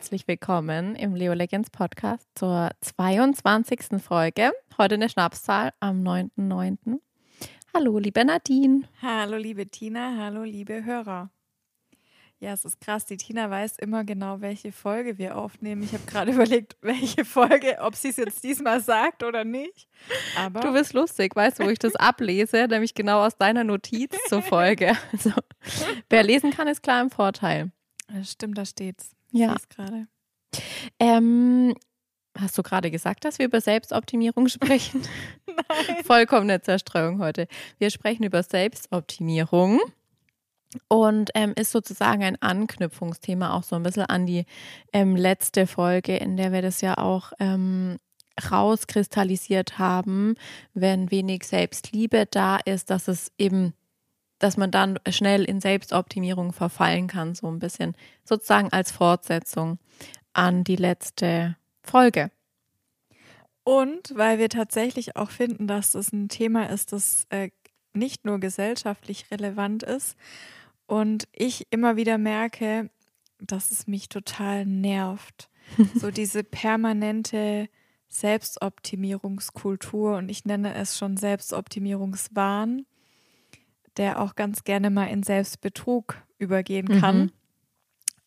Herzlich willkommen im Leo Legends Podcast zur 22. Folge. Heute eine Schnapszahl am 9.9. Hallo, liebe Nadine. Hallo, liebe Tina. Hallo, liebe Hörer. Ja, es ist krass. Die Tina weiß immer genau, welche Folge wir aufnehmen. Ich habe gerade überlegt, welche Folge, ob sie es jetzt diesmal sagt oder nicht. Aber du bist lustig, weißt du, wo ich das ablese, nämlich genau aus deiner Notiz zur Folge. Also, wer lesen kann, ist klar im Vorteil. Stimmt, da steht's. Ja. gerade. Ähm, hast du gerade gesagt, dass wir über Selbstoptimierung sprechen? Nein. Vollkommene Zerstreuung heute. Wir sprechen über Selbstoptimierung und ähm, ist sozusagen ein Anknüpfungsthema auch so ein bisschen an die ähm, letzte Folge, in der wir das ja auch ähm, rauskristallisiert haben, wenn wenig Selbstliebe da ist, dass es eben, dass man dann schnell in Selbstoptimierung verfallen kann, so ein bisschen sozusagen als Fortsetzung an die letzte Folge. Und weil wir tatsächlich auch finden, dass das ein Thema ist, das äh, nicht nur gesellschaftlich relevant ist, und ich immer wieder merke, dass es mich total nervt. so diese permanente Selbstoptimierungskultur und ich nenne es schon Selbstoptimierungswahn, der auch ganz gerne mal in Selbstbetrug übergehen kann. Mhm.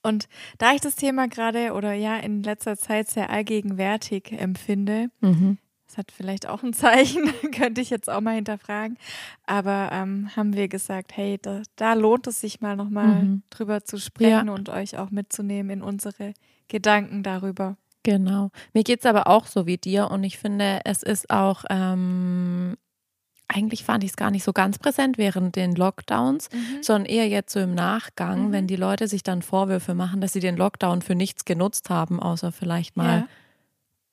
Und da ich das Thema gerade oder ja in letzter Zeit sehr allgegenwärtig empfinde, mhm. Das hat vielleicht auch ein Zeichen, könnte ich jetzt auch mal hinterfragen. Aber ähm, haben wir gesagt, hey, da, da, lohnt es sich mal nochmal mhm. drüber zu sprechen ja. und euch auch mitzunehmen in unsere Gedanken darüber. Genau. Mir geht es aber auch so wie dir und ich finde, es ist auch, ähm, eigentlich fand ich es gar nicht so ganz präsent während den Lockdowns, mhm. sondern eher jetzt so im Nachgang, mhm. wenn die Leute sich dann Vorwürfe machen, dass sie den Lockdown für nichts genutzt haben, außer vielleicht mal. Ja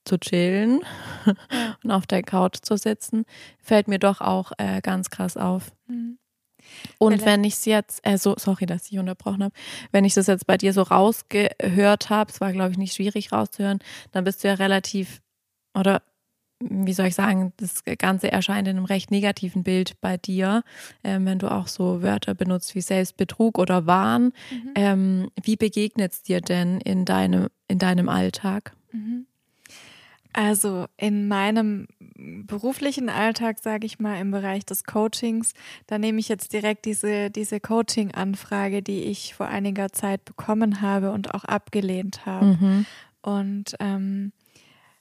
zu chillen und auf der Couch zu sitzen, fällt mir doch auch äh, ganz krass auf. Mhm. Und wenn ich es jetzt, äh, so, sorry, dass ich unterbrochen habe, wenn ich das jetzt bei dir so rausgehört habe, es war, glaube ich, nicht schwierig rauszuhören, dann bist du ja relativ, oder wie soll ich sagen, das Ganze erscheint in einem recht negativen Bild bei dir, ähm, wenn du auch so Wörter benutzt wie Selbstbetrug oder Wahn. Mhm. Ähm, wie begegnet es dir denn in deinem, in deinem Alltag? Mhm. Also in meinem beruflichen Alltag, sage ich mal, im Bereich des Coachings, da nehme ich jetzt direkt diese, diese Coaching-Anfrage, die ich vor einiger Zeit bekommen habe und auch abgelehnt habe. Mhm. Und ähm,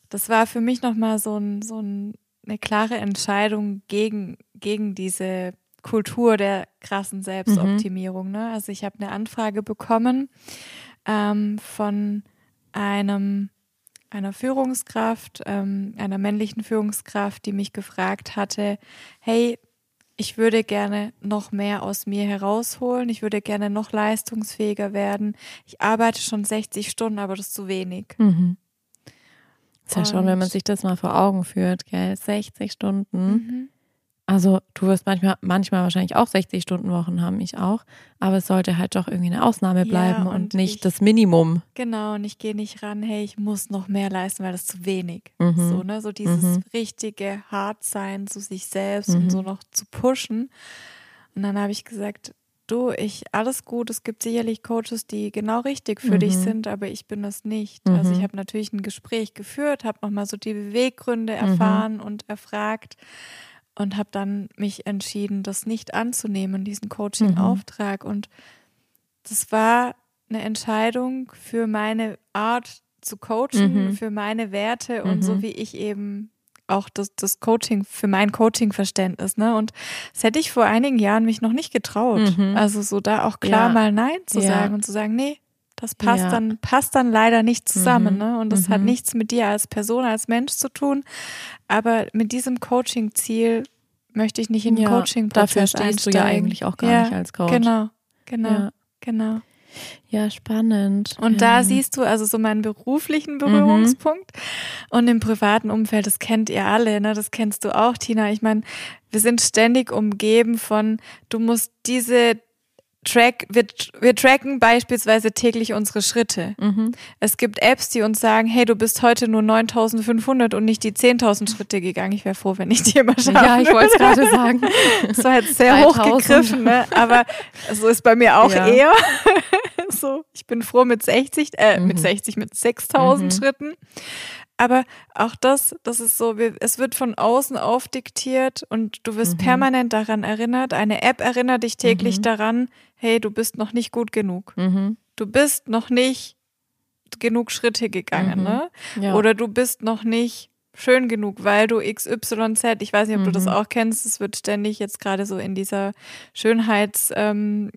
das war für mich nochmal so, ein, so ein, eine klare Entscheidung gegen, gegen diese Kultur der krassen Selbstoptimierung. Mhm. Ne? Also ich habe eine Anfrage bekommen ähm, von einem einer Führungskraft, ähm, einer männlichen Führungskraft, die mich gefragt hatte, hey, ich würde gerne noch mehr aus mir herausholen, ich würde gerne noch leistungsfähiger werden. Ich arbeite schon 60 Stunden, aber das ist zu wenig. Mhm. Ist ja schon, wenn man sich das mal vor Augen führt, gell? 60 Stunden. Mhm. Also du wirst manchmal, manchmal wahrscheinlich auch 60 Stunden Wochen haben, ich auch. Aber es sollte halt doch irgendwie eine Ausnahme bleiben ja, und, und, nicht ich, das Minimum. Genau, und ich gehe nicht ran, hey, ich muss noch mehr leisten, weil das zu wenig. Mhm. So, ne? So dieses mhm. richtige Hartsein zu sich selbst mhm. und so noch zu pushen. Und dann habe ich gesagt, du, ich, alles gut, es gibt sicherlich Coaches, die genau richtig für dich mhm. sind, aber ich bin das nicht. Also ich mhm. habe natürlich ein Gespräch geführt, habe nochmal so die Beweggründe mhm. erfahren und erfragt und habe dann mich entschieden, das nicht anzunehmen, diesen Coaching-Auftrag. Mhm. Und das war eine Entscheidung für meine Art zu coachen, mhm. für meine Werte und so mhm. wie ich eben auch das, das Coaching, für mein Coaching-Verständnis. Ne? Und das hätte ich vor einigen Jahren mich noch nicht getraut. Mhm. Also so da auch klar ja. mal Nein zu ja. sagen und zu sagen, nee, das passt ja. dann, passt dann leider nicht zusammen. Mhm. Ne? Und das mhm. hat nichts mit dir als Person, als Mensch zu tun. Aber mit diesem Coaching-Ziel möchte ich nicht in ja, Coaching-Prozess Dafür stehst einsteigen. du ja eigentlich auch gar nicht als Coach. Genau, genau, genau. Ja, spannend. Und ja. da siehst du also so meinen beruflichen. Berührungspunkt mhm. und im privaten Umfeld, das kennt ihr alle, ne? Das kennst du auch, Tina. Ich meine, wir sind ständig umgeben von, du musst diese Track, wir, wir tracken beispielsweise täglich unsere Schritte. Mhm. Es gibt Apps, die uns sagen, hey, du bist heute nur 9500 und nicht die 10.000 Schritte gegangen. Ich wäre froh, wenn ich dir mal schaffe. Ja, ich wollte es gerade sagen. Das war jetzt sehr 3000. hochgegriffen, ne? aber so ist bei mir auch ja. eher. so, ich bin froh mit 60, äh, mhm. mit 60, mit 6000 mhm. Schritten. Aber auch das, das ist so, es wird von außen aufdiktiert und du wirst mhm. permanent daran erinnert. Eine App erinnert dich täglich mhm. daran, hey, du bist noch nicht gut genug. Mhm. Du bist noch nicht genug Schritte gegangen, mhm. ne? Ja. Oder du bist noch nicht schön genug, weil du XYZ, ich weiß nicht, ob du das auch kennst, es wird ständig jetzt gerade so in dieser Schönheitsszene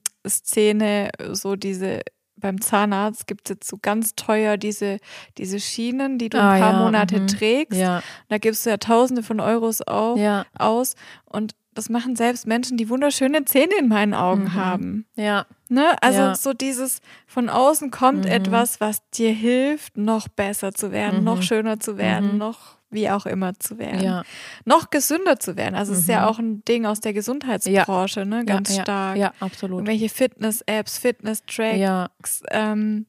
ähm, so diese beim Zahnarzt gibt es jetzt so ganz teuer diese, diese Schienen, die du ah, ein paar ja, Monate mhm. trägst. Ja. Da gibst du ja Tausende von Euros auf, ja. aus. Und das machen selbst Menschen, die wunderschöne Zähne in meinen Augen mhm. haben. Ja. Ne? Also ja. so dieses von außen kommt mhm. etwas, was dir hilft, noch besser zu werden, mhm. noch schöner zu werden, mhm. noch wie auch immer zu werden. Ja. Noch gesünder zu werden. Also es ist ja mhm. auch ein Ding aus der Gesundheitsbranche, ja. ne? Ganz stark. Ja, absolut. Irgendwelche Fitness-Apps, Fitness-Tracks. Ähm,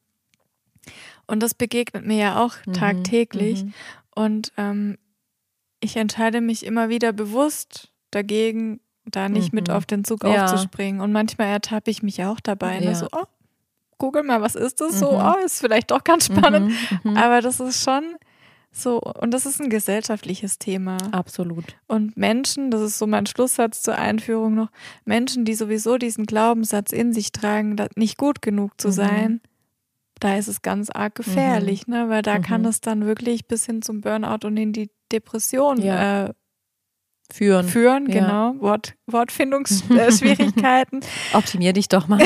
und das begegnet mir ja auch mhm. tagtäglich. Und ähm, ich entscheide mich immer wieder bewusst dagegen, da nicht mhm. mit auf den Zug aufzuspringen. Und manchmal ertappe ich mich auch dabei. Ne? So, oh, google mal, was ist das? So, mhm. oh, ist vielleicht doch ganz spannend. Mhm. Aber das ist schon so, und das ist ein gesellschaftliches Thema. Absolut. Und Menschen, das ist so mein Schlusssatz zur Einführung noch, Menschen, die sowieso diesen Glaubenssatz in sich tragen, nicht gut genug zu mhm. sein, da ist es ganz arg gefährlich, mhm. ne? Weil da mhm. kann es dann wirklich bis hin zum Burnout und in die Depression ja. äh, Führen. Führen, ja. genau. Wort, Wortfindungsschwierigkeiten. Optimier dich doch mal.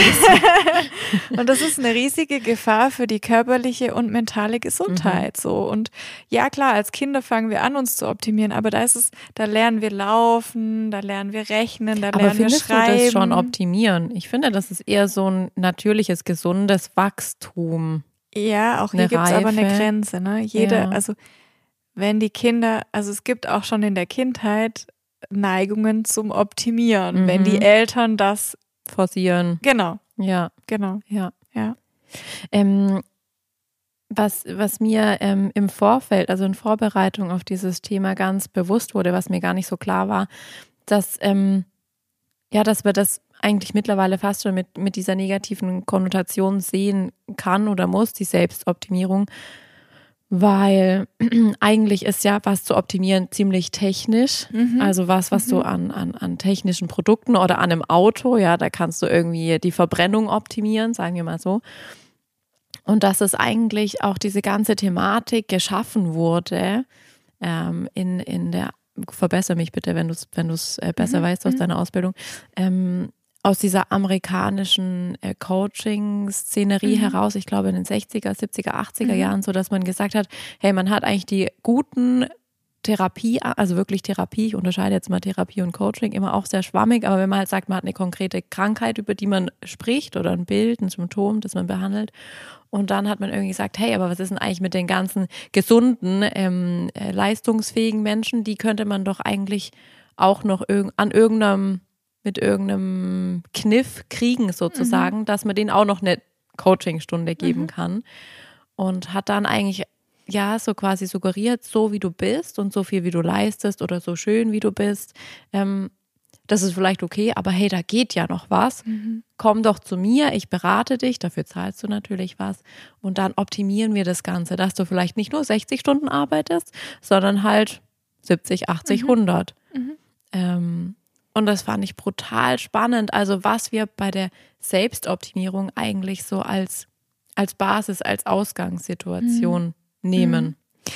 und das ist eine riesige Gefahr für die körperliche und mentale Gesundheit. Mhm. So. Und ja, klar, als Kinder fangen wir an, uns zu optimieren, aber da ist es, da lernen wir laufen, da lernen wir rechnen, da aber lernen wir schreiben. Du das schon optimieren? Ich finde, das ist eher so ein natürliches, gesundes Wachstum. Ja, auch hier gibt es aber eine Grenze. Ne? Jede, ja. also wenn die Kinder, also es gibt auch schon in der Kindheit Neigungen zum Optimieren, mhm. wenn die mhm. Eltern das forcieren. Genau. Ja. Genau. Ja. Ja. Ähm, was, was mir ähm, im Vorfeld, also in Vorbereitung auf dieses Thema ganz bewusst wurde, was mir gar nicht so klar war, dass, ähm, ja, dass wir das eigentlich mittlerweile fast schon mit, mit dieser negativen Konnotation sehen kann oder muss, die Selbstoptimierung weil eigentlich ist ja was zu optimieren ziemlich technisch. Mhm. Also was, was mhm. du an, an, an technischen Produkten oder an einem Auto, ja, da kannst du irgendwie die Verbrennung optimieren, sagen wir mal so. Und dass es eigentlich auch diese ganze Thematik geschaffen wurde ähm, in, in der verbessere mich bitte, wenn du es wenn äh, besser mhm. weißt aus mhm. deiner Ausbildung, ähm, aus dieser amerikanischen äh, Coaching-Szenerie mhm. heraus, ich glaube in den 60er, 70er, 80er mhm. Jahren, so dass man gesagt hat, hey, man hat eigentlich die guten Therapie, also wirklich Therapie, ich unterscheide jetzt mal Therapie und Coaching, immer auch sehr schwammig, aber wenn man halt sagt, man hat eine konkrete Krankheit, über die man spricht oder ein Bild, ein Symptom, das man behandelt und dann hat man irgendwie gesagt, hey, aber was ist denn eigentlich mit den ganzen gesunden, ähm, äh, leistungsfähigen Menschen, die könnte man doch eigentlich auch noch irg an irgendeinem mit irgendeinem Kniff kriegen sozusagen, mhm. dass man denen auch noch eine Coachingstunde geben mhm. kann. Und hat dann eigentlich ja so quasi suggeriert, so wie du bist und so viel wie du leistest oder so schön wie du bist, ähm, das ist vielleicht okay, aber hey, da geht ja noch was. Mhm. Komm doch zu mir, ich berate dich, dafür zahlst du natürlich was. Und dann optimieren wir das Ganze, dass du vielleicht nicht nur 60 Stunden arbeitest, sondern halt 70, 80, mhm. 100. Mhm. Ähm, und das fand ich brutal spannend. Also was wir bei der Selbstoptimierung eigentlich so als, als Basis, als Ausgangssituation mhm. nehmen. Mhm.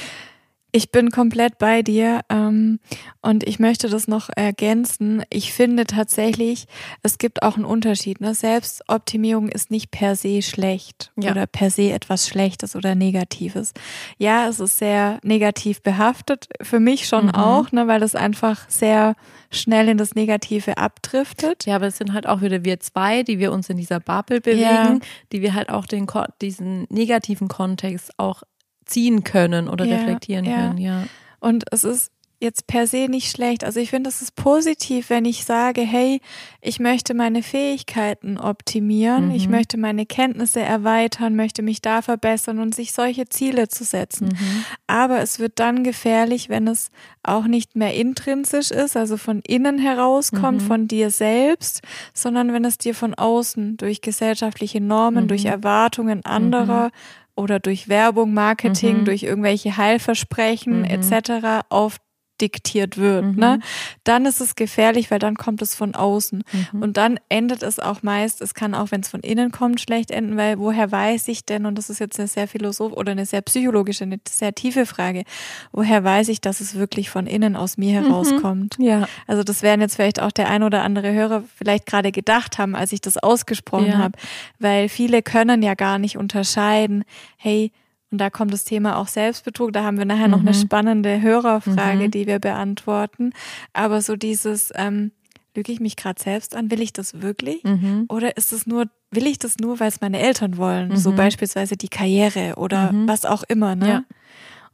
Ich bin komplett bei dir ähm, und ich möchte das noch ergänzen. Ich finde tatsächlich, es gibt auch einen Unterschied. Ne? Selbstoptimierung ist nicht per se schlecht ja. oder per se etwas Schlechtes oder Negatives. Ja, es ist sehr negativ behaftet, für mich schon mhm. auch, ne? weil es einfach sehr schnell in das Negative abdriftet. Ja, aber es sind halt auch wieder wir zwei, die wir uns in dieser Bubble bewegen, ja. die wir halt auch den, diesen negativen Kontext auch ziehen können oder ja, reflektieren ja. können, ja. Und es ist jetzt per se nicht schlecht. Also ich finde, es ist positiv, wenn ich sage, hey, ich möchte meine Fähigkeiten optimieren, mhm. ich möchte meine Kenntnisse erweitern, möchte mich da verbessern und sich solche Ziele zu setzen. Mhm. Aber es wird dann gefährlich, wenn es auch nicht mehr intrinsisch ist, also von innen herauskommt, mhm. von dir selbst, sondern wenn es dir von außen durch gesellschaftliche Normen, durch mhm. Erwartungen anderer mhm. Oder durch Werbung, Marketing, mhm. durch irgendwelche Heilversprechen mhm. etc. auf diktiert wird, mhm. ne? Dann ist es gefährlich, weil dann kommt es von außen. Mhm. Und dann endet es auch meist, es kann auch, wenn es von innen kommt, schlecht enden, weil woher weiß ich denn, und das ist jetzt eine sehr philosophische oder eine sehr psychologische, eine sehr tiefe Frage, woher weiß ich, dass es wirklich von innen aus mir mhm. herauskommt? Mhm. Ja. Also das werden jetzt vielleicht auch der ein oder andere Hörer vielleicht gerade gedacht haben, als ich das ausgesprochen ja. habe, weil viele können ja gar nicht unterscheiden, hey, und da kommt das Thema auch Selbstbetrug. Da haben wir nachher mhm. noch eine mhm. spannende Hörerfrage, mhm. die wir beantworten. Aber so dieses, ähm, lüge ich mich gerade selbst an? Will ich das wirklich? Mhm. Oder ist es nur, will ich das nur, weil es meine Eltern wollen? So mhm. beispielsweise die Karriere oder mhm. was auch immer, ne? Ja.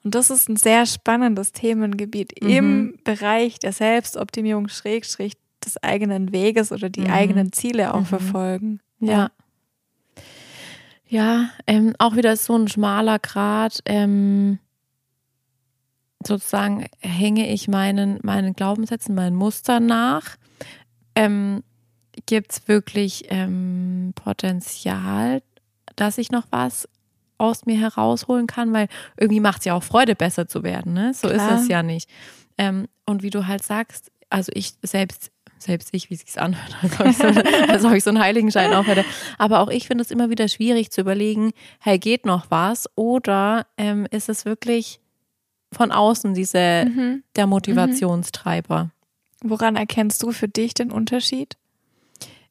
Und das ist ein sehr spannendes Themengebiet im Bereich der Selbstoptimierung, Schrägstrich des eigenen Weges oder die eigenen Ziele auch verfolgen. ja. ja. Ja, ähm, auch wieder so ein schmaler Grad. Ähm, sozusagen hänge ich meinen, meinen Glaubenssätzen, meinen Mustern nach. Ähm, Gibt es wirklich ähm, Potenzial, dass ich noch was aus mir herausholen kann? Weil irgendwie macht es ja auch Freude, besser zu werden. Ne? So Klar. ist es ja nicht. Ähm, und wie du halt sagst, also ich selbst selbst ich, wie es sich anhört, als ob ich so, als ob ich so einen Heiligenschein aufhätte. Aber auch ich finde es immer wieder schwierig zu überlegen, hey, geht noch was? Oder ähm, ist es wirklich von außen diese, mhm. der Motivationstreiber? Woran erkennst du für dich den Unterschied?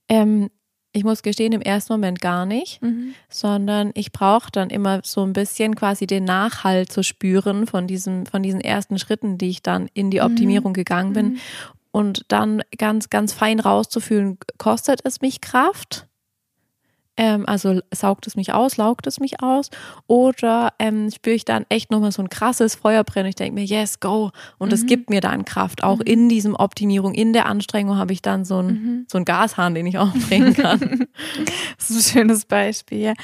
Ähm, ich muss gestehen, im ersten Moment gar nicht, mhm. sondern ich brauche dann immer so ein bisschen quasi den Nachhalt zu spüren von, diesem, von diesen ersten Schritten, die ich dann in die mhm. Optimierung mhm. gegangen bin. Mhm und dann ganz, ganz fein rauszufühlen, kostet es mich Kraft? Ähm, also saugt es mich aus, laugt es mich aus? Oder ähm, spüre ich dann echt nochmal so ein krasses Feuerbrennen? Ich denke mir, yes, go. Und es mhm. gibt mir dann Kraft. Auch mhm. in diesem Optimierung, in der Anstrengung habe ich dann so ein, mhm. so ein Gashahn, den ich aufbringen kann. das ist ein schönes Beispiel, ja.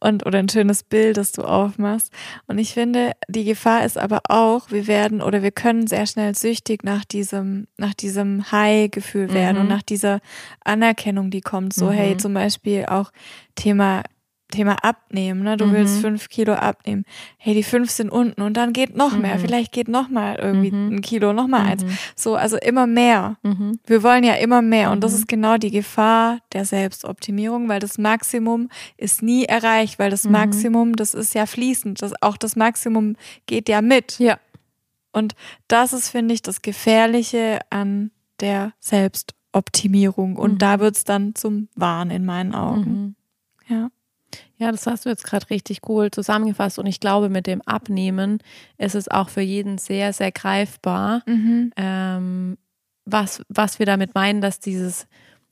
Und, oder ein schönes Bild, das du aufmachst. Und ich finde, die Gefahr ist aber auch, wir werden oder wir können sehr schnell süchtig nach diesem, nach diesem High-Gefühl werden und mhm. nach dieser Anerkennung, die kommt. So, hey, mhm. zum Beispiel auch Thema Thema Abnehmen, ne? Du mhm. willst fünf Kilo abnehmen. Hey, die fünf sind unten und dann geht noch mehr. Mhm. Vielleicht geht noch mal irgendwie mhm. ein Kilo, noch mal eins. Mhm. So, also immer mehr. Mhm. Wir wollen ja immer mehr und das ist genau die Gefahr der Selbstoptimierung, weil das Maximum ist nie erreicht, weil das Maximum, das ist ja fließend. Das, auch das Maximum geht ja mit. Ja. Und das ist, finde ich, das Gefährliche an der Selbstoptimierung. Und da wird es dann zum Wahn in meinen Augen. Ja. Ja, das hast du jetzt gerade richtig cool zusammengefasst. Und ich glaube, mit dem Abnehmen ist es auch für jeden sehr, sehr greifbar, mhm. ähm, was, was wir damit meinen, dass dieses,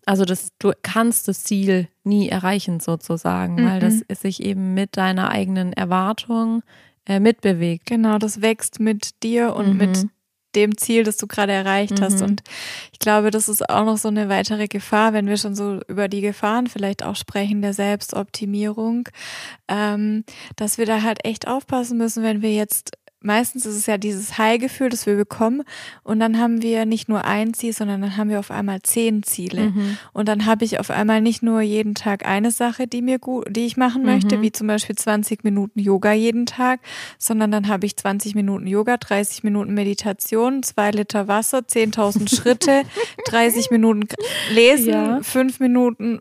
also das, du kannst das Ziel nie erreichen, sozusagen, mhm. weil das mhm. sich eben mit deiner eigenen Erwartung äh, mitbewegt. Genau, das wächst mit dir und mhm. mit dem Ziel, das du gerade erreicht hast. Mhm. Und ich glaube, das ist auch noch so eine weitere Gefahr, wenn wir schon so über die Gefahren vielleicht auch sprechen, der Selbstoptimierung, ähm, dass wir da halt echt aufpassen müssen, wenn wir jetzt meistens ist es ja dieses High-Gefühl, das wir bekommen. Und dann haben wir nicht nur ein Ziel, sondern dann haben wir auf einmal zehn Ziele. Mhm. Und dann habe ich auf einmal nicht nur jeden Tag eine Sache, die mir gut, die ich machen möchte, mhm. wie zum Beispiel 20 Minuten Yoga jeden Tag, sondern dann habe ich 20 Minuten Yoga, 30 Minuten Meditation, zwei Liter Wasser, 10.000 Schritte, 30 Minuten Lesen, ja. fünf Minuten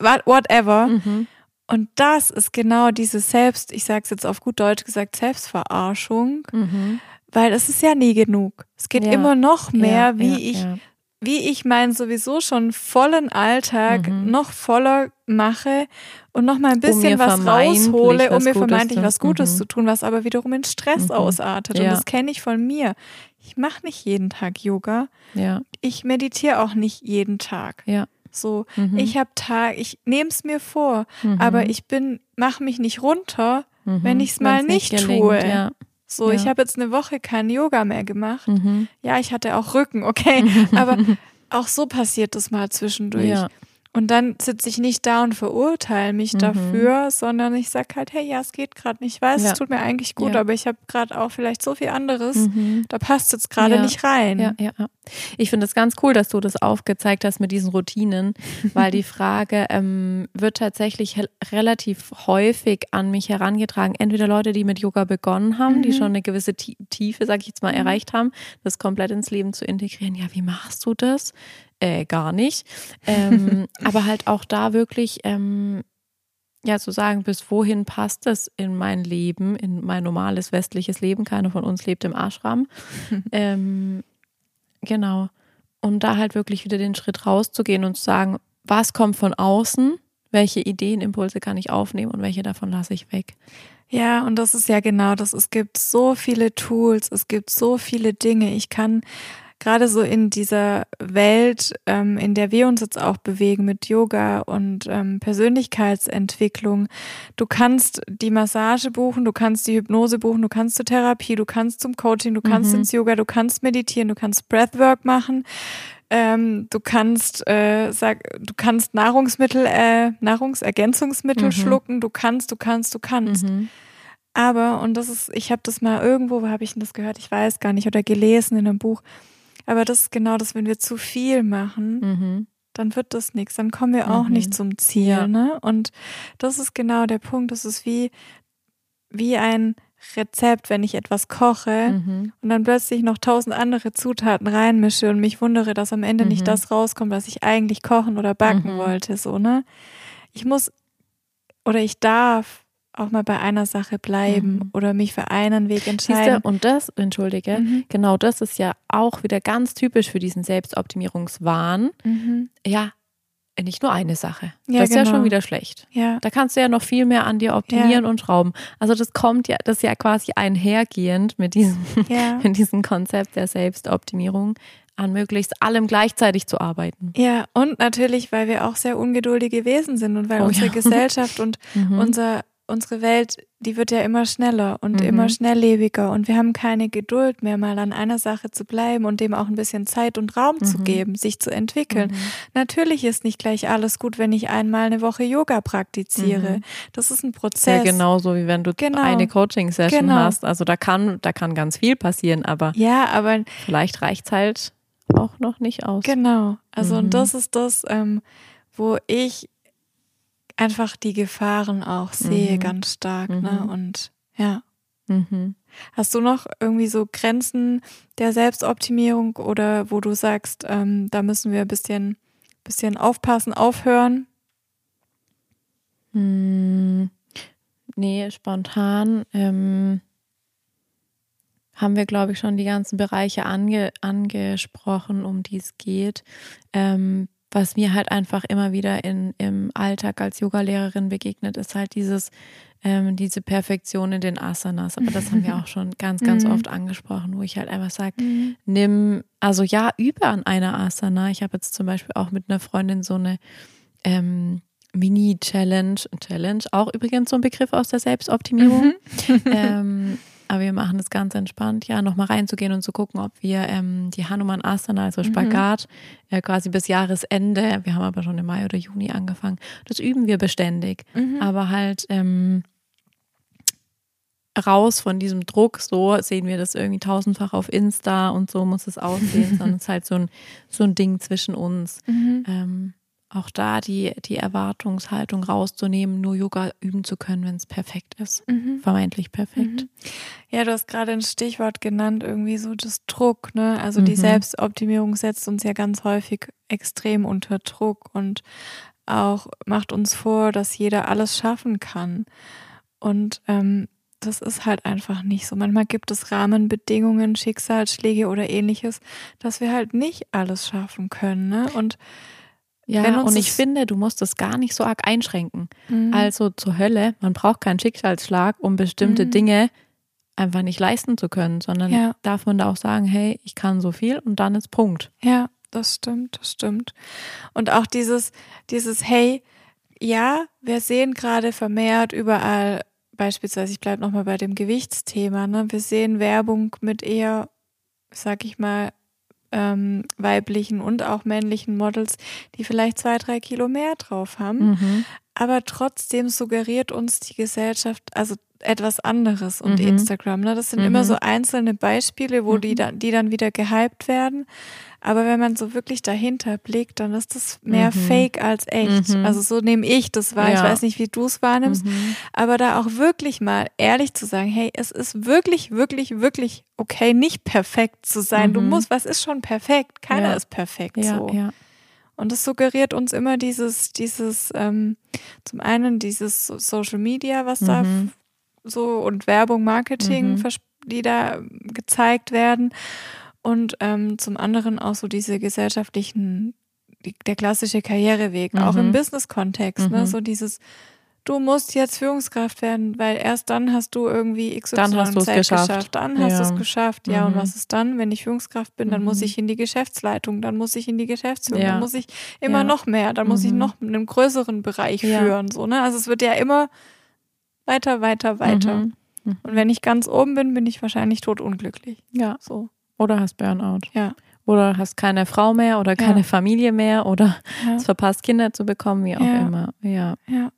whatever. Mhm. Und das ist genau diese Selbst, ich sage es jetzt auf gut Deutsch gesagt, Selbstverarschung, mhm. weil es ist ja nie genug. Es geht ja. immer noch mehr, ja, wie ja, ich, wie ich meinen sowieso schon vollen Alltag mhm. noch voller mache und noch mal ein bisschen um was raushole, um mir vermeintlich was Gutes mhm. zu tun, was aber wiederum in Stress mhm. ausartet. Und das kenne ich von mir. Ich mache nicht jeden Tag Yoga. Ja. Ich meditiere auch nicht jeden Tag. Ja. So, mhm. ich habe Tag, ich nehme es mir vor, mhm. aber ich bin, mache mich nicht runter, mhm. wenn ich es mal nicht, nicht tue. Ja. So, ja. ich habe jetzt eine Woche kein Yoga mehr gemacht. Mhm. Ja, ich hatte auch Rücken, okay. Aber auch so passiert das mal zwischendurch. Ja. Und dann sitze ich nicht da und verurteile mich mhm. dafür, sondern ich sage halt, hey, ja, es geht gerade nicht. Ich weiß, ja. es tut mir eigentlich gut, ja. aber ich habe gerade auch vielleicht so viel anderes, mhm. da passt jetzt gerade ja. nicht rein. Ja, ja, ja. Ich finde es ganz cool, dass du das aufgezeigt hast mit diesen Routinen, weil die Frage ähm, wird tatsächlich relativ häufig an mich herangetragen. Entweder Leute, die mit Yoga begonnen haben, mhm. die schon eine gewisse Tiefe, sag ich jetzt mal, mhm. erreicht haben, das komplett ins Leben zu integrieren. Ja, wie machst du das? Äh, gar nicht. Ähm, aber halt auch da wirklich, ähm, ja, zu sagen, bis wohin passt es in mein Leben, in mein normales westliches Leben. Keiner von uns lebt im Ashram. ähm, genau. Und da halt wirklich wieder den Schritt rauszugehen und zu sagen, was kommt von außen, welche Ideen, Impulse kann ich aufnehmen und welche davon lasse ich weg. Ja, und das ist ja genau das. Es gibt so viele Tools, es gibt so viele Dinge. Ich kann gerade so in dieser Welt, ähm, in der wir uns jetzt auch bewegen mit Yoga und ähm, Persönlichkeitsentwicklung, du kannst die Massage buchen, du kannst die Hypnose buchen, du kannst zur Therapie, du kannst zum Coaching, du kannst mhm. ins Yoga, du kannst meditieren, du kannst Breathwork machen. Ähm, du kannst, äh, sag, du kannst Nahrungsmittel, äh, Nahrungsergänzungsmittel mhm. schlucken. Du kannst, du kannst, du kannst. Mhm. Aber und das ist, ich habe das mal irgendwo, wo habe ich denn das gehört? Ich weiß gar nicht oder gelesen in einem Buch. Aber das ist genau das, wenn wir zu viel machen, mhm. dann wird das nichts. Dann kommen wir auch mhm. nicht zum Ziel. Ja. Ne? Und das ist genau der Punkt. Das ist wie, wie ein Rezept, wenn ich etwas koche mhm. und dann plötzlich noch tausend andere Zutaten reinmische und mich wundere, dass am Ende nicht mhm. das rauskommt, was ich eigentlich kochen oder backen mhm. wollte. So, ne? Ich muss oder ich darf auch mal bei einer Sache bleiben mhm. oder mich für einen Weg entscheiden. Siehste, und das, entschuldige, mhm. genau das ist ja auch wieder ganz typisch für diesen Selbstoptimierungswahn. Mhm. Ja, nicht nur eine Sache. Ja, das ist genau. ja schon wieder schlecht. Ja. Da kannst du ja noch viel mehr an dir optimieren ja. und schrauben. Also das kommt ja, das ist ja quasi einhergehend mit diesem, mit diesem Konzept der Selbstoptimierung an möglichst allem gleichzeitig zu arbeiten. Ja, und natürlich, weil wir auch sehr ungeduldige Wesen sind und weil oh, unsere. Gesellschaft und mhm. unser unsere Welt, die wird ja immer schneller und mhm. immer schnelllebiger und wir haben keine Geduld mehr, mal an einer Sache zu bleiben und dem auch ein bisschen Zeit und Raum mhm. zu geben, sich zu entwickeln. Mhm. Natürlich ist nicht gleich alles gut, wenn ich einmal eine Woche Yoga praktiziere. Mhm. Das ist ein Prozess. Ja, genauso wie wenn du genau. eine Coaching-Session genau. hast. Also da kann, da kann ganz viel passieren, aber, ja, aber vielleicht reicht es halt auch noch nicht aus. Genau. Also und mhm. das ist das, ähm, wo ich einfach die Gefahren auch sehe, mhm. ganz stark. Ne? Mhm. Ne? Und ja. Mhm. Hast du noch irgendwie so Grenzen der Selbstoptimierung oder wo du sagst, ähm, da müssen wir ein bisschen, bisschen aufpassen, aufhören? Hm, nee, spontan ähm, haben wir, glaube ich, schon die ganzen Bereiche ange, angesprochen, um die es geht. Ähm, was mir halt einfach immer wieder in, im Alltag als Yogalehrerin begegnet, ist halt dieses, ähm, diese Perfektion in den Asanas. Aber das haben wir auch schon ganz, ganz mhm. oft angesprochen, wo ich halt einfach sage, mhm. nimm, also ja, übe an einer Asana. Ich habe jetzt zum Beispiel auch mit einer Freundin so eine ähm, Mini-Challenge, Challenge, auch übrigens so ein Begriff aus der Selbstoptimierung. Mhm. ähm, aber wir machen das ganz entspannt, ja, nochmal reinzugehen und zu gucken, ob wir ähm, die Hanuman Asana, also mhm. Spagat, mhm. äh, quasi bis Jahresende, wir haben aber schon im Mai oder Juni angefangen, das üben wir beständig. Mhm. Aber halt ähm, raus von diesem Druck, so sehen wir das irgendwie tausendfach auf Insta und so muss es aussehen, sondern es ist halt so ein, so ein Ding zwischen uns. Mhm. Ähm, auch da die, die Erwartungshaltung rauszunehmen, nur Yoga üben zu können, wenn es perfekt ist. Mhm. Vermeintlich perfekt. Mhm. Ja, du hast gerade ein Stichwort genannt, irgendwie so das Druck, ne? Also mhm. die Selbstoptimierung setzt uns ja ganz häufig extrem unter Druck und auch macht uns vor, dass jeder alles schaffen kann. Und ähm, das ist halt einfach nicht so. Manchmal gibt es Rahmenbedingungen, Schicksalsschläge oder ähnliches, dass wir halt nicht alles schaffen können. Ne? Und ja, und ich finde, du musst es gar nicht so arg einschränken. Mhm. Also zur Hölle, man braucht keinen Schicksalsschlag, um bestimmte mhm. Dinge einfach nicht leisten zu können, sondern ja. darf man da auch sagen, hey, ich kann so viel und dann ist Punkt. Ja, das stimmt, das stimmt. Und auch dieses, dieses, hey, ja, wir sehen gerade vermehrt überall beispielsweise, ich bleibe nochmal bei dem Gewichtsthema, ne? wir sehen Werbung mit eher, sag ich mal, ähm, weiblichen und auch männlichen Models, die vielleicht zwei, drei Kilo mehr drauf haben. Mhm. Aber trotzdem suggeriert uns die Gesellschaft, also etwas anderes und mhm. Instagram. Ne? Das sind mhm. immer so einzelne Beispiele, wo die, mhm. dann, die dann wieder gehypt werden. Aber wenn man so wirklich dahinter blickt, dann ist das mehr mhm. Fake als echt. Mhm. Also so nehme ich das wahr. Ja. Ich weiß nicht, wie du es wahrnimmst. Mhm. Aber da auch wirklich mal ehrlich zu sagen, hey, es ist wirklich, wirklich, wirklich okay, nicht perfekt zu sein. Du musst, was ist schon perfekt? Keiner ja. ist perfekt ja, so. Ja. Und das suggeriert uns immer dieses, dieses, ähm, zum einen dieses Social Media, was da mhm. So und Werbung, Marketing, mhm. die da gezeigt werden und ähm, zum anderen auch so diese gesellschaftlichen, die, der klassische Karriereweg, mhm. auch im mhm. Business-Kontext, ne? Mhm. so dieses, du musst jetzt Führungskraft werden, weil erst dann hast du irgendwie XY dann hast Z geschafft. geschafft. Dann hast ja. du es geschafft. Ja, mhm. und was ist dann, wenn ich Führungskraft bin? Dann mhm. muss ich in die Geschäftsleitung, dann muss ich in die Geschäftsführung, ja. dann muss ich immer ja. noch mehr, dann muss ich mhm. noch in einem größeren Bereich führen. So, ne? Also es wird ja immer weiter, weiter, weiter. Mhm. Und wenn ich ganz oben bin, bin ich wahrscheinlich totunglücklich. Ja. So. Oder hast Burnout. Ja. Oder hast keine Frau mehr oder keine ja. Familie mehr oder ja. es verpasst, Kinder zu bekommen, wie auch ja. immer. Ja. ja.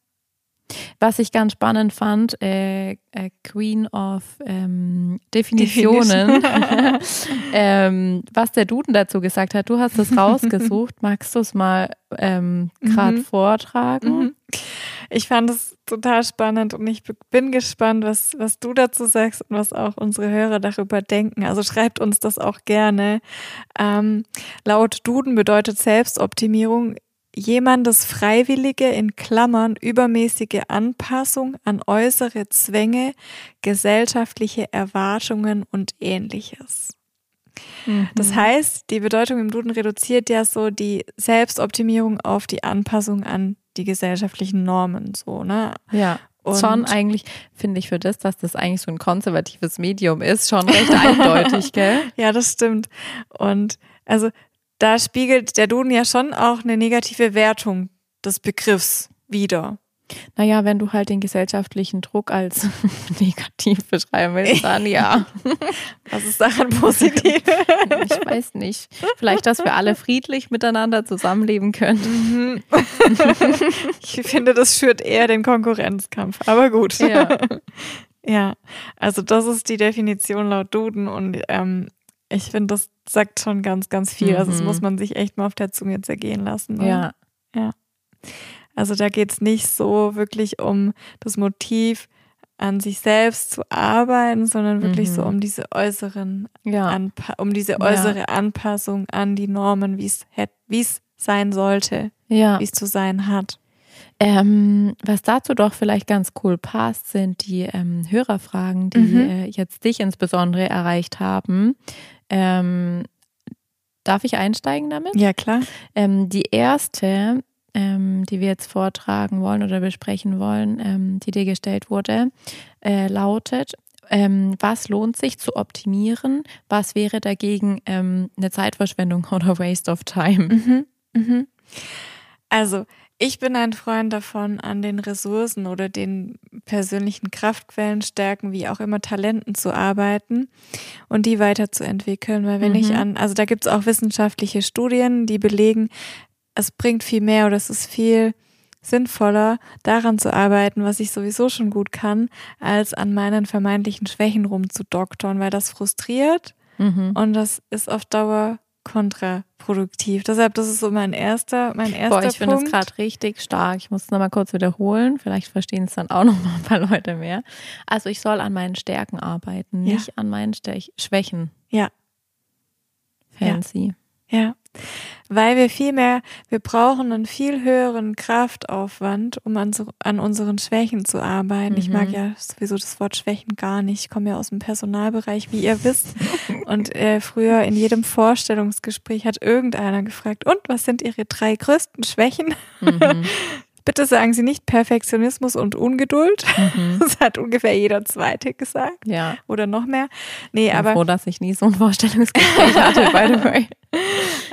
Was ich ganz spannend fand, äh, äh, Queen of ähm, Definitionen, ähm, was der Duden dazu gesagt hat. Du hast es rausgesucht. Magst du es mal ähm, gerade mhm. vortragen? Mhm. Ich fand es total spannend und ich bin gespannt, was, was du dazu sagst und was auch unsere Hörer darüber denken. Also schreibt uns das auch gerne. Ähm, laut Duden bedeutet Selbstoptimierung jemandes freiwillige in Klammern übermäßige Anpassung an äußere Zwänge, gesellschaftliche Erwartungen und ähnliches. Mhm. Das heißt, die Bedeutung im Duden reduziert ja so die Selbstoptimierung auf die Anpassung an die gesellschaftlichen Normen, so, ne? Ja. Und schon eigentlich, finde ich für das, dass das eigentlich so ein konservatives Medium ist, schon recht eindeutig, gell? Ja, das stimmt. Und also da spiegelt der Duden ja schon auch eine negative Wertung des Begriffs wider. Naja, wenn du halt den gesellschaftlichen Druck als negativ beschreiben willst, dann ja. Was ist daran positiv? Ich weiß nicht. Vielleicht, dass wir alle friedlich miteinander zusammenleben können. Mhm. Ich finde, das führt eher den Konkurrenzkampf. Aber gut. Ja. Ja, also das ist die Definition laut Duden und ähm, ich finde, das sagt schon ganz, ganz viel. Mhm. Also das muss mhm. man sich echt mal auf der Zunge zergehen lassen. Ne? Ja. Ja. Also da geht es nicht so wirklich um das Motiv, an sich selbst zu arbeiten, sondern wirklich mhm. so um diese äußeren, ja. um diese äußere ja. Anpassung an die Normen, wie es sein sollte, ja. wie es zu sein hat. Ähm, was dazu doch vielleicht ganz cool passt, sind die ähm, Hörerfragen, die mhm. äh, jetzt dich insbesondere erreicht haben. Ähm, darf ich einsteigen damit? Ja, klar. Ähm, die erste, ähm, die wir jetzt vortragen wollen oder besprechen wollen, ähm, die dir gestellt wurde, äh, lautet, ähm, was lohnt sich zu optimieren? Was wäre dagegen ähm, eine Zeitverschwendung oder Waste of Time? Mhm, mhm. Also, ich bin ein Freund davon, an den Ressourcen oder den persönlichen Kraftquellen, Stärken, wie auch immer Talenten zu arbeiten und die weiterzuentwickeln. Weil wenn mhm. ich an, also da gibt es auch wissenschaftliche Studien, die belegen, es bringt viel mehr oder es ist viel sinnvoller, daran zu arbeiten, was ich sowieso schon gut kann, als an meinen vermeintlichen Schwächen rumzudoktern, weil das frustriert mhm. und das ist auf Dauer kontraproduktiv. Deshalb, das ist so mein erster, mein erster Boah, ich finde das gerade richtig stark. Ich muss es nochmal kurz wiederholen. Vielleicht verstehen es dann auch nochmal ein paar Leute mehr. Also ich soll an meinen Stärken arbeiten, nicht ja. an meinen Stech Schwächen. Ja. Fancy. Ja. Ja weil wir viel mehr, wir brauchen einen viel höheren Kraftaufwand, um an, so, an unseren Schwächen zu arbeiten. Mhm. Ich mag mhm. ja sowieso das Wort Schwächen gar nicht. Ich komme ja aus dem Personalbereich, wie ihr wisst. Und äh, früher in jedem Vorstellungsgespräch hat irgendeiner gefragt, und was sind Ihre drei größten Schwächen? Mhm. Bitte sagen Sie nicht Perfektionismus und Ungeduld. Mhm. Das hat ungefähr jeder Zweite gesagt. Ja. Oder noch mehr. Nee, ich bin aber. froh, dass ich nie so ein Vorstellungsgespräch hatte, by the way.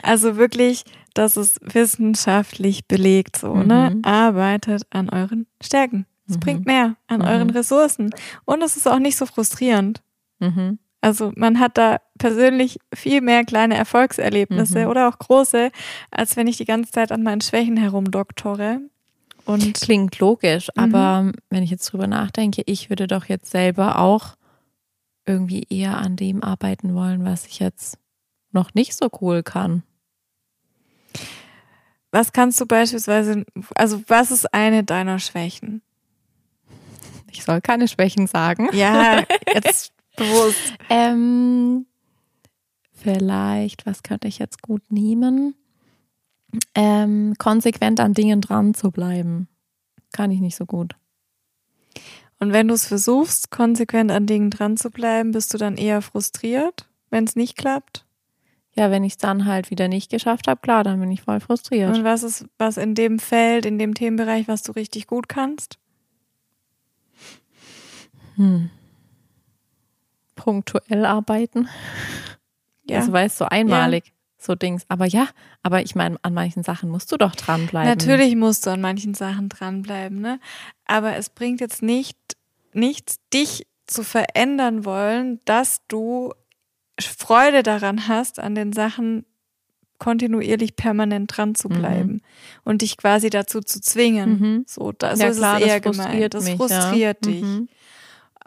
Also wirklich, das ist wissenschaftlich belegt so, ne? mhm. ne? Arbeitet an euren Stärken. Es mhm. bringt mehr an mhm. euren Ressourcen. Und es ist auch nicht so frustrierend. Mhm. Also man hat da persönlich viel mehr kleine Erfolgserlebnisse mhm. oder auch große, als wenn ich die ganze Zeit an meinen Schwächen herumdoktore. Und Klingt logisch, mhm. aber wenn ich jetzt drüber nachdenke, ich würde doch jetzt selber auch irgendwie eher an dem arbeiten wollen, was ich jetzt noch nicht so cool kann. Was kannst du beispielsweise, also was ist eine deiner Schwächen? Ich soll keine Schwächen sagen. Ja, jetzt bewusst. ähm, vielleicht, was könnte ich jetzt gut nehmen? Ähm, konsequent an Dingen dran zu bleiben. Kann ich nicht so gut. Und wenn du es versuchst, konsequent an Dingen dran zu bleiben, bist du dann eher frustriert, wenn es nicht klappt? Ja, wenn ich es dann halt wieder nicht geschafft habe, klar, dann bin ich voll frustriert. Und was ist, was in dem Feld, in dem Themenbereich, was du richtig gut kannst? Hm. Punktuell arbeiten. Ja. Also weißt du, so einmalig. Ja. So Dings. Aber ja, aber ich meine, an manchen Sachen musst du doch dranbleiben. Natürlich musst du an manchen Sachen dranbleiben, ne? Aber es bringt jetzt nicht nichts, dich zu verändern wollen, dass du Freude daran hast, an den Sachen kontinuierlich permanent dran zu mhm. bleiben mhm. und dich quasi dazu zu zwingen. Mhm. So, da, so ja, ist klar, es eher das gemeint. Das mich, frustriert ja. dich. Mhm.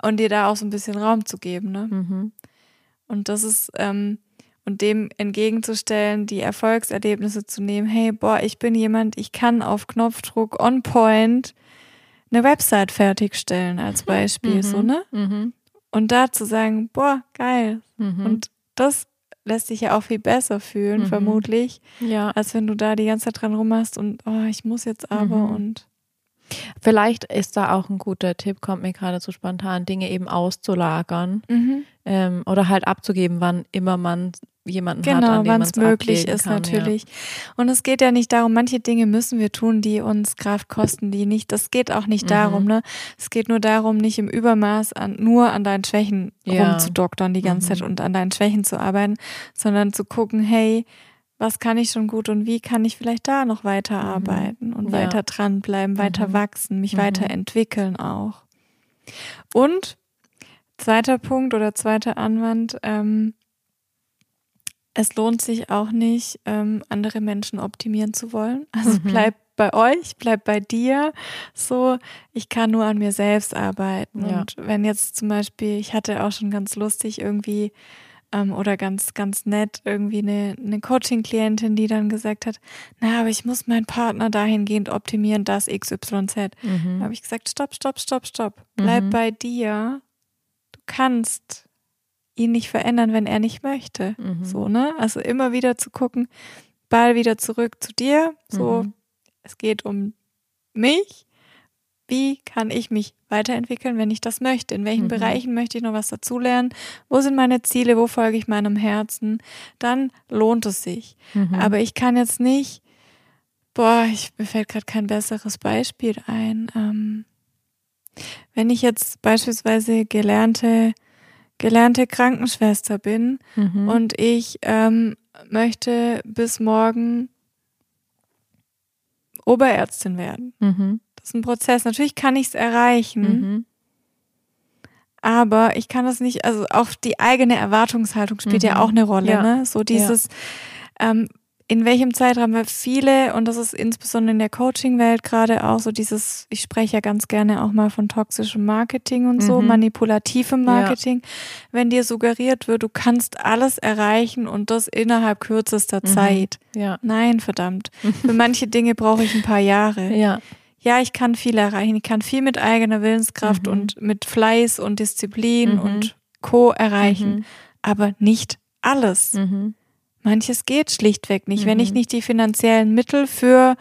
Und dir da auch so ein bisschen Raum zu geben. Ne? Mhm. Und das ist, ähm, und dem entgegenzustellen, die Erfolgserlebnisse zu nehmen, hey, boah, ich bin jemand, ich kann auf Knopfdruck on point eine Website fertigstellen als Beispiel, so, mhm. ne? Und da zu sagen, boah, geil. Mhm. Und das lässt sich ja auch viel besser fühlen, mhm. vermutlich, ja. als wenn du da die ganze Zeit dran rummachst und oh, ich muss jetzt aber mhm. und Vielleicht ist da auch ein guter Tipp, kommt mir gerade so spontan, Dinge eben auszulagern mhm. ähm, oder halt abzugeben, wann immer man jemanden genau, hat, an wann es möglich ist kann, natürlich. Ja. Und es geht ja nicht darum, manche Dinge müssen wir tun, die uns Kraft kosten, die nicht. Das geht auch nicht mhm. darum, ne? Es geht nur darum, nicht im Übermaß an nur an deinen Schwächen ja. rumzudoktern die ganze mhm. Zeit und an deinen Schwächen zu arbeiten, sondern zu gucken, hey, was kann ich schon gut und wie kann ich vielleicht da noch weiterarbeiten mhm. und ja. weiter dranbleiben, weiter mhm. wachsen, mich mhm. weiterentwickeln auch. Und zweiter Punkt oder zweiter Anwand, ähm, es lohnt sich auch nicht, ähm, andere Menschen optimieren zu wollen. Also mhm. bleib bei euch, bleib bei dir. So, ich kann nur an mir selbst arbeiten. Ja. Und wenn jetzt zum Beispiel, ich hatte auch schon ganz lustig irgendwie ähm, oder ganz, ganz nett irgendwie eine, eine Coaching-Klientin, die dann gesagt hat, na, aber ich muss meinen Partner dahingehend optimieren, das XYZ. Mhm. Da habe ich gesagt, stopp, stopp, stopp, stopp. Bleib mhm. bei dir. Du kannst ihn nicht verändern, wenn er nicht möchte. Mhm. So, ne? Also immer wieder zu gucken, Ball wieder zurück zu dir. So, mhm. es geht um mich. Wie kann ich mich weiterentwickeln, wenn ich das möchte? In welchen mhm. Bereichen möchte ich noch was dazulernen? Wo sind meine Ziele? Wo folge ich meinem Herzen? Dann lohnt es sich. Mhm. Aber ich kann jetzt nicht, boah, ich, mir fällt gerade kein besseres Beispiel ein. Ähm, wenn ich jetzt beispielsweise gelernte gelernte Krankenschwester bin mhm. und ich ähm, möchte bis morgen Oberärztin werden. Mhm. Das ist ein Prozess. Natürlich kann ich es erreichen, mhm. aber ich kann das nicht, also auch die eigene Erwartungshaltung spielt ja mhm. auch eine Rolle. Ja. Ne? So dieses, ja. ähm, in welchem Zeitraum, weil viele, und das ist insbesondere in der Coaching-Welt gerade auch so dieses, ich spreche ja ganz gerne auch mal von toxischem Marketing und so, mhm. manipulativem Marketing, ja. wenn dir suggeriert wird, du kannst alles erreichen und das innerhalb kürzester mhm. Zeit. Ja. Nein, verdammt. Für manche Dinge brauche ich ein paar Jahre. Ja. Ja, ich kann viel erreichen. Ich kann viel mit eigener Willenskraft mhm. und mit Fleiß und Disziplin mhm. und Co. erreichen, mhm. aber nicht alles. Mhm. Manches geht schlichtweg nicht. Mhm. Wenn ich mhm. nicht die finanziellen Mittel für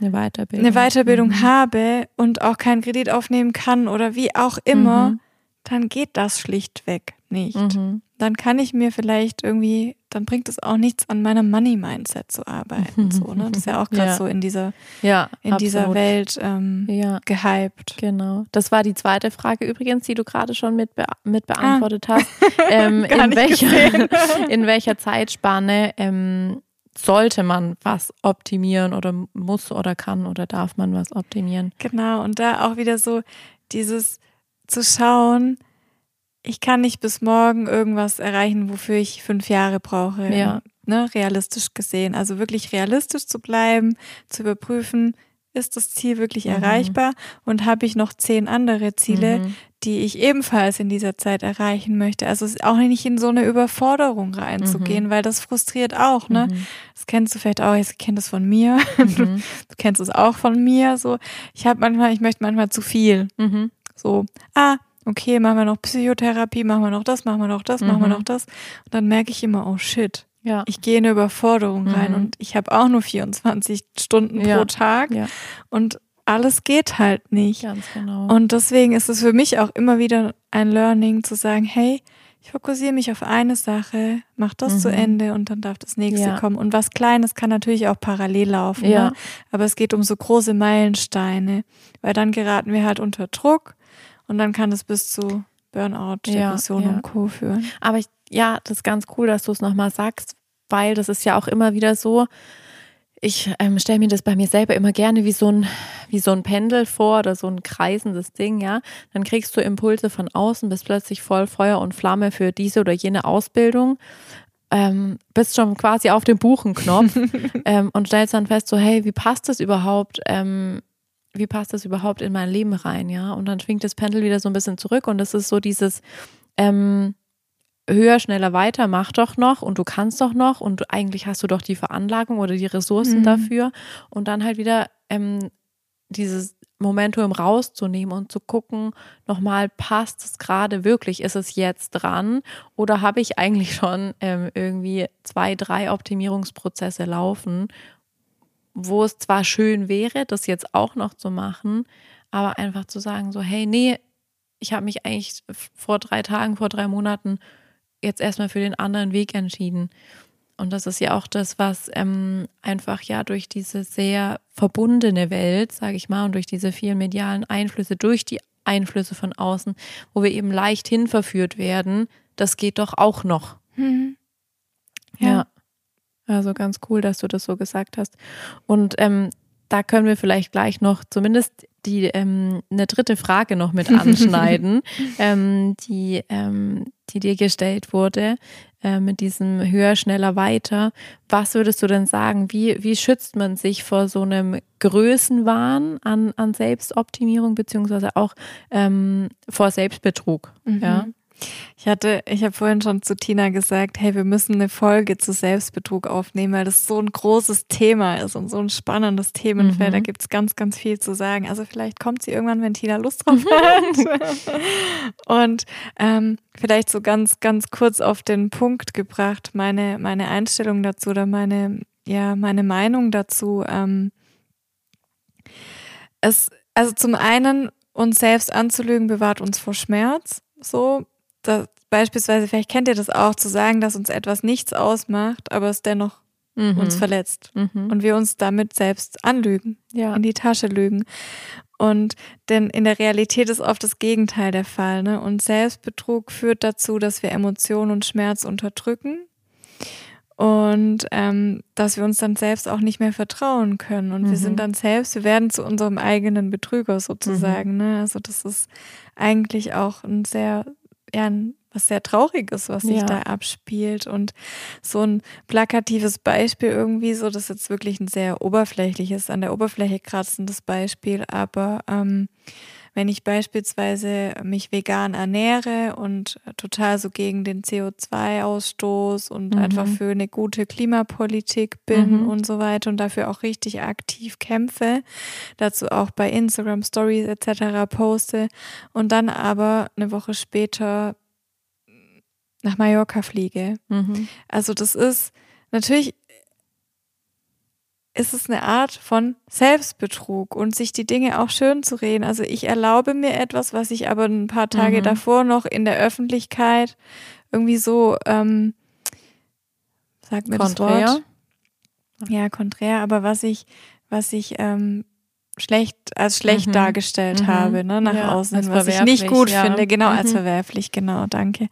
eine Weiterbildung, eine Weiterbildung mhm. habe und auch keinen Kredit aufnehmen kann oder wie auch immer, mhm. Dann geht das schlichtweg nicht. Mhm dann kann ich mir vielleicht irgendwie, dann bringt es auch nichts an meinem Money-Mindset zu arbeiten. So, ne? Das ist ja auch gerade ja. so in dieser, ja, in dieser Welt ähm, ja. gehypt. Genau. Das war die zweite Frage übrigens, die du gerade schon mit, be mit beantwortet ah. hast. Ähm, in, welcher, in welcher Zeitspanne ähm, sollte man was optimieren oder muss oder kann oder darf man was optimieren. Genau, und da auch wieder so dieses zu schauen, ich kann nicht bis morgen irgendwas erreichen, wofür ich fünf Jahre brauche. Ja. Ne, realistisch gesehen. Also wirklich realistisch zu bleiben, zu überprüfen, ist das Ziel wirklich mhm. erreichbar und habe ich noch zehn andere Ziele, mhm. die ich ebenfalls in dieser Zeit erreichen möchte. Also auch nicht in so eine Überforderung reinzugehen, mhm. weil das frustriert auch, ne? Mhm. Das kennst du vielleicht auch, ich kenne das von mir. Du, mhm. du, kennst es auch von mir. So, ich habe manchmal, ich möchte manchmal zu viel. Mhm. So, ah, okay, machen wir noch Psychotherapie, machen wir noch das, machen wir noch das, machen wir noch das. Und dann merke ich immer, oh shit, ja. Ich gehe in eine Überforderung rein mhm. und ich habe auch nur 24 Stunden ja. pro Tag ja. und alles geht halt nicht. Ganz genau. Und deswegen ist es für mich auch immer wieder ein Learning zu sagen, hey, ich fokussiere mich auf eine Sache, mach das mhm. zu Ende und dann darf das nächste ja. kommen. Und was Kleines kann natürlich auch parallel laufen. Ja. Ne? Aber es geht um so große Meilensteine, weil dann geraten wir halt unter Druck und dann kann es bis zu Burnout, Depression ja, und Co. führen. Aber ich ja, das ist ganz cool, dass du es nochmal sagst, weil das ist ja auch immer wieder so, ich ähm, stelle mir das bei mir selber immer gerne wie so ein wie so ein Pendel vor oder so ein kreisendes Ding, ja. Dann kriegst du Impulse von außen, bist plötzlich voll Feuer und Flamme für diese oder jene Ausbildung, ähm, bist schon quasi auf dem Buchenknopf ähm, und stellst dann fest, so hey, wie passt das überhaupt? Ähm, wie passt das überhaupt in mein Leben rein, ja? Und dann schwingt das Pendel wieder so ein bisschen zurück und das ist so dieses ähm, höher, schneller, weiter, mach doch noch und du kannst doch noch und eigentlich hast du doch die Veranlagung oder die Ressourcen mhm. dafür und dann halt wieder ähm, dieses Momentum rauszunehmen und zu gucken, nochmal, passt es gerade wirklich, ist es jetzt dran oder habe ich eigentlich schon ähm, irgendwie zwei, drei Optimierungsprozesse laufen, wo es zwar schön wäre, das jetzt auch noch zu machen, aber einfach zu sagen, so, hey, nee, ich habe mich eigentlich vor drei Tagen, vor drei Monaten jetzt erstmal für den anderen Weg entschieden. Und das ist ja auch das, was ähm, einfach ja durch diese sehr verbundene Welt, sage ich mal, und durch diese vielen medialen Einflüsse, durch die Einflüsse von außen, wo wir eben leicht hinverführt werden, das geht doch auch noch. Mhm. Ja. ja. Also ganz cool, dass du das so gesagt hast. Und ähm, da können wir vielleicht gleich noch zumindest die ähm, eine dritte Frage noch mit anschneiden, ähm, die, ähm, die dir gestellt wurde äh, mit diesem höher, schneller, weiter. Was würdest du denn sagen? Wie, wie schützt man sich vor so einem Größenwahn an, an Selbstoptimierung beziehungsweise auch ähm, vor Selbstbetrug? Mhm. Ja. Ich hatte, ich habe vorhin schon zu Tina gesagt, hey, wir müssen eine Folge zu Selbstbetrug aufnehmen, weil das so ein großes Thema ist und so ein spannendes Themenfeld. Mhm. Da gibt's ganz, ganz viel zu sagen. Also vielleicht kommt sie irgendwann, wenn Tina Lust drauf hat. und ähm, vielleicht so ganz, ganz kurz auf den Punkt gebracht, meine, meine Einstellung dazu oder meine, ja, meine Meinung dazu. Ähm, es, also zum einen, uns selbst anzulügen, bewahrt uns vor Schmerz. So, da, beispielsweise, vielleicht kennt ihr das auch, zu sagen, dass uns etwas nichts ausmacht, aber es dennoch mhm. uns verletzt mhm. und wir uns damit selbst anlügen, ja. in die Tasche lügen. Und denn in der Realität ist oft das Gegenteil der Fall. Ne? Und Selbstbetrug führt dazu, dass wir Emotionen und Schmerz unterdrücken und ähm, dass wir uns dann selbst auch nicht mehr vertrauen können. Und mhm. wir sind dann selbst, wir werden zu unserem eigenen Betrüger sozusagen. Mhm. Ne? Also das ist eigentlich auch ein sehr ja, was sehr Trauriges, was sich ja. da abspielt. Und so ein plakatives Beispiel irgendwie, so das ist jetzt wirklich ein sehr oberflächliches, an der Oberfläche kratzendes Beispiel, aber ähm, wenn ich beispielsweise mich vegan ernähre und total so gegen den CO2-Ausstoß und mhm. einfach für eine gute Klimapolitik bin mhm. und so weiter und dafür auch richtig aktiv kämpfe, dazu auch bei Instagram Stories etc. poste und dann aber eine Woche später nach Mallorca fliege. Mhm. Also das ist natürlich ist es eine Art von Selbstbetrug und sich die Dinge auch schön zu reden. Also ich erlaube mir etwas, was ich aber ein paar Tage mhm. davor noch in der Öffentlichkeit irgendwie so, ähm, sag mir konträr. das Wort. Ja, konträr, aber was ich, was ich ähm, schlecht als schlecht mhm. dargestellt mhm. habe, ne, nach ja, außen, was ich nicht gut ja. finde, genau, mhm. als verwerflich, genau, danke.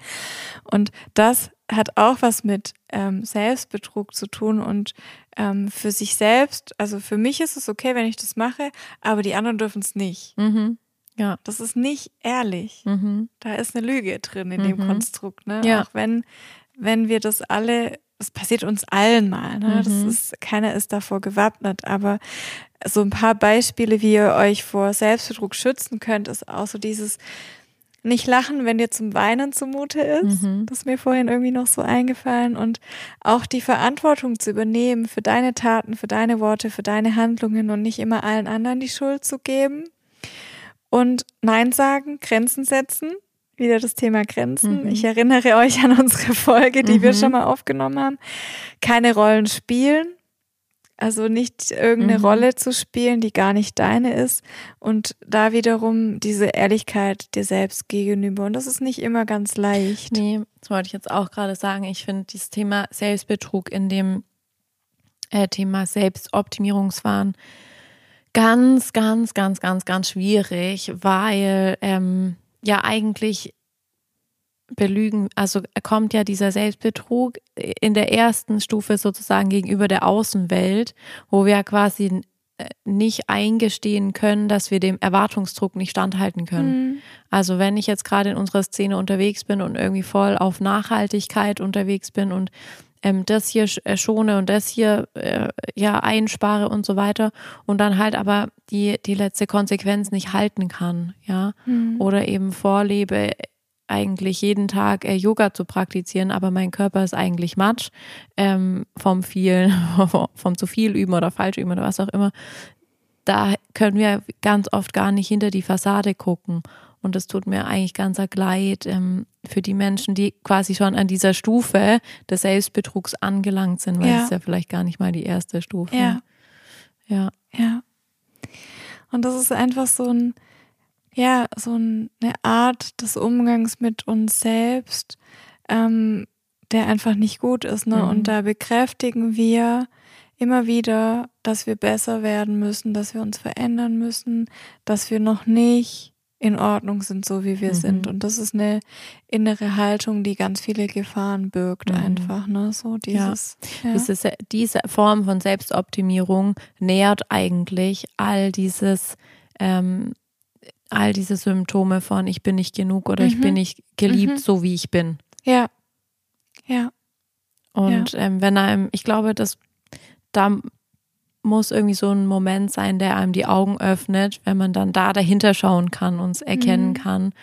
Und das hat auch was mit ähm, Selbstbetrug zu tun und ähm, für sich selbst, also für mich ist es okay, wenn ich das mache, aber die anderen dürfen es nicht. Mhm. Ja. Das ist nicht ehrlich. Mhm. Da ist eine Lüge drin in Mhm. dem Konstrukt. Ne? Ja. Auch wenn, wenn wir das alle, das passiert uns allen mal. Ne? Das Mhm. ist, keiner ist davor gewappnet. Aber so ein paar Beispiele, wie ihr euch vor Selbstbetrug schützen könnt, ist auch so dieses nicht lachen, wenn dir zum Weinen zumute ist. Mhm. Das ist mir vorhin irgendwie noch so eingefallen. Und auch die Verantwortung zu übernehmen für deine Taten, für deine Worte, für deine Handlungen und nicht immer allen anderen die Schuld zu geben. Und Nein sagen, Grenzen setzen. Wieder das Thema Grenzen. Mhm. Ich erinnere euch an unsere Folge, die wir Mhm. schon mal aufgenommen haben. Keine Rollen spielen. Also nicht irgendeine Mhm. Rolle zu spielen, die gar nicht deine ist. Und da wiederum diese Ehrlichkeit dir selbst gegenüber. Und das ist nicht immer ganz leicht. Nee, das wollte ich jetzt auch gerade sagen. Ich finde dieses Thema Selbstbetrug in dem äh, Thema Selbstoptimierungswahn ganz, ganz, ganz, ganz, ganz schwierig, weil ähm, ja eigentlich belügen, also kommt ja dieser Selbstbetrug in der ersten Stufe sozusagen gegenüber der Außenwelt, wo wir quasi äh, nicht eingestehen können, dass wir dem Erwartungsdruck nicht standhalten können. Mhm. Also wenn ich jetzt gerade in unserer Szene unterwegs bin und irgendwie voll auf Nachhaltigkeit unterwegs bin und ähm, das hier äh, schone und das hier äh, ja einspare und so weiter und dann halt aber die die letzte Konsequenz nicht halten kann, ja, Mhm. oder eben vorlebe eigentlich jeden Tag äh, Yoga zu praktizieren, aber mein Körper ist eigentlich Matsch ähm, vom vielen, vom zu viel üben oder falsch üben oder was auch immer. Da können wir ganz oft gar nicht hinter die Fassade gucken. Und das tut mir eigentlich ganz arg leid ähm, für die Menschen, die quasi schon an dieser Stufe des Selbstbetrugs angelangt sind, weil Ja. es ja vielleicht gar nicht mal die erste Stufe. Ja. Ja. Ja. Und das ist einfach so ein, ja, so ein, eine Art des Umgangs mit uns selbst, ähm, der einfach nicht gut ist. Ne? Mhm. Und da bekräftigen wir immer wieder, dass wir besser werden müssen, dass wir uns verändern müssen, dass wir noch nicht in Ordnung sind, so wie wir Mhm. sind. Und das ist eine innere Haltung, die ganz viele Gefahren birgt, Mhm. einfach. Ne? So dieses. Ja. Diese, diese Form von Selbstoptimierung nährt eigentlich all dieses, ähm, all diese Symptome von ich bin nicht genug oder ich Mhm. bin nicht geliebt, Mhm. so wie ich bin. ja. Ja. Und ähm, wenn einem, ich glaube, dass da muss irgendwie so ein Moment sein, der einem die Augen öffnet, wenn man dann da dahinter schauen kann und es erkennen Mhm. kann.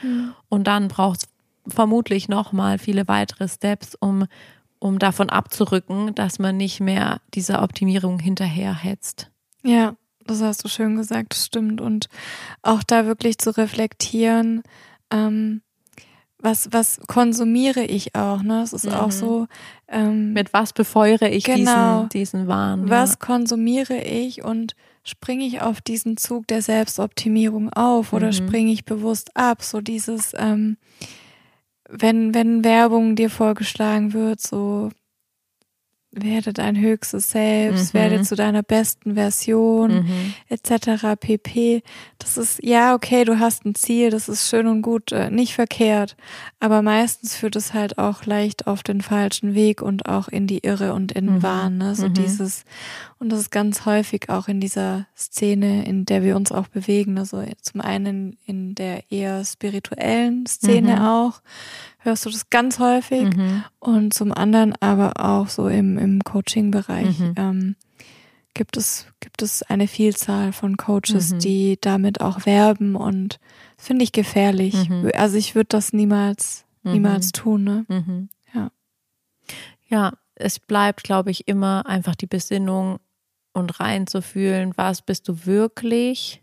Und dann braucht es vermutlich nochmal viele weitere Steps, um, um davon abzurücken, dass man nicht mehr dieser Optimierung hinterherhetzt. Ja, das hast du schön gesagt, das stimmt. Und auch da wirklich zu reflektieren, ähm, was, was konsumiere ich auch, ne? Es ist Mhm. auch so, ähm, Mit was befeuere ich Genau. diesen, diesen Wahn? was konsumiere ich und springe ich auf diesen Zug der Selbstoptimierung auf oder Mhm. springe ich bewusst ab? So dieses, ähm, wenn, wenn Werbung dir vorgeschlagen wird, so werde dein höchstes Selbst, Mhm. werde zu deiner besten Version? Mhm. etc. pp. Das ist, ja, okay, du hast ein Ziel, das ist schön und gut, äh, nicht verkehrt, aber meistens führt es halt auch leicht auf den falschen Weg und auch in die Irre und in den Mhm. Wahn, ne? so Mhm. dieses, und das ist ganz häufig auch in dieser Szene, in der wir uns auch bewegen, also zum einen in der eher spirituellen Szene Mhm. auch, hörst du das ganz häufig, Mhm. und zum anderen aber auch so im, im Coaching-Bereich Mhm. ähm, gibt, es, gibt es eine Vielzahl von Coaches, Mhm. die damit auch werben und das finde ich gefährlich. Mhm. Also ich würde das niemals, Mhm. niemals tun. Ne? Mhm. Ja. Ja, es bleibt, glaube ich, immer einfach die Besinnung und reinzufühlen, was bist du wirklich,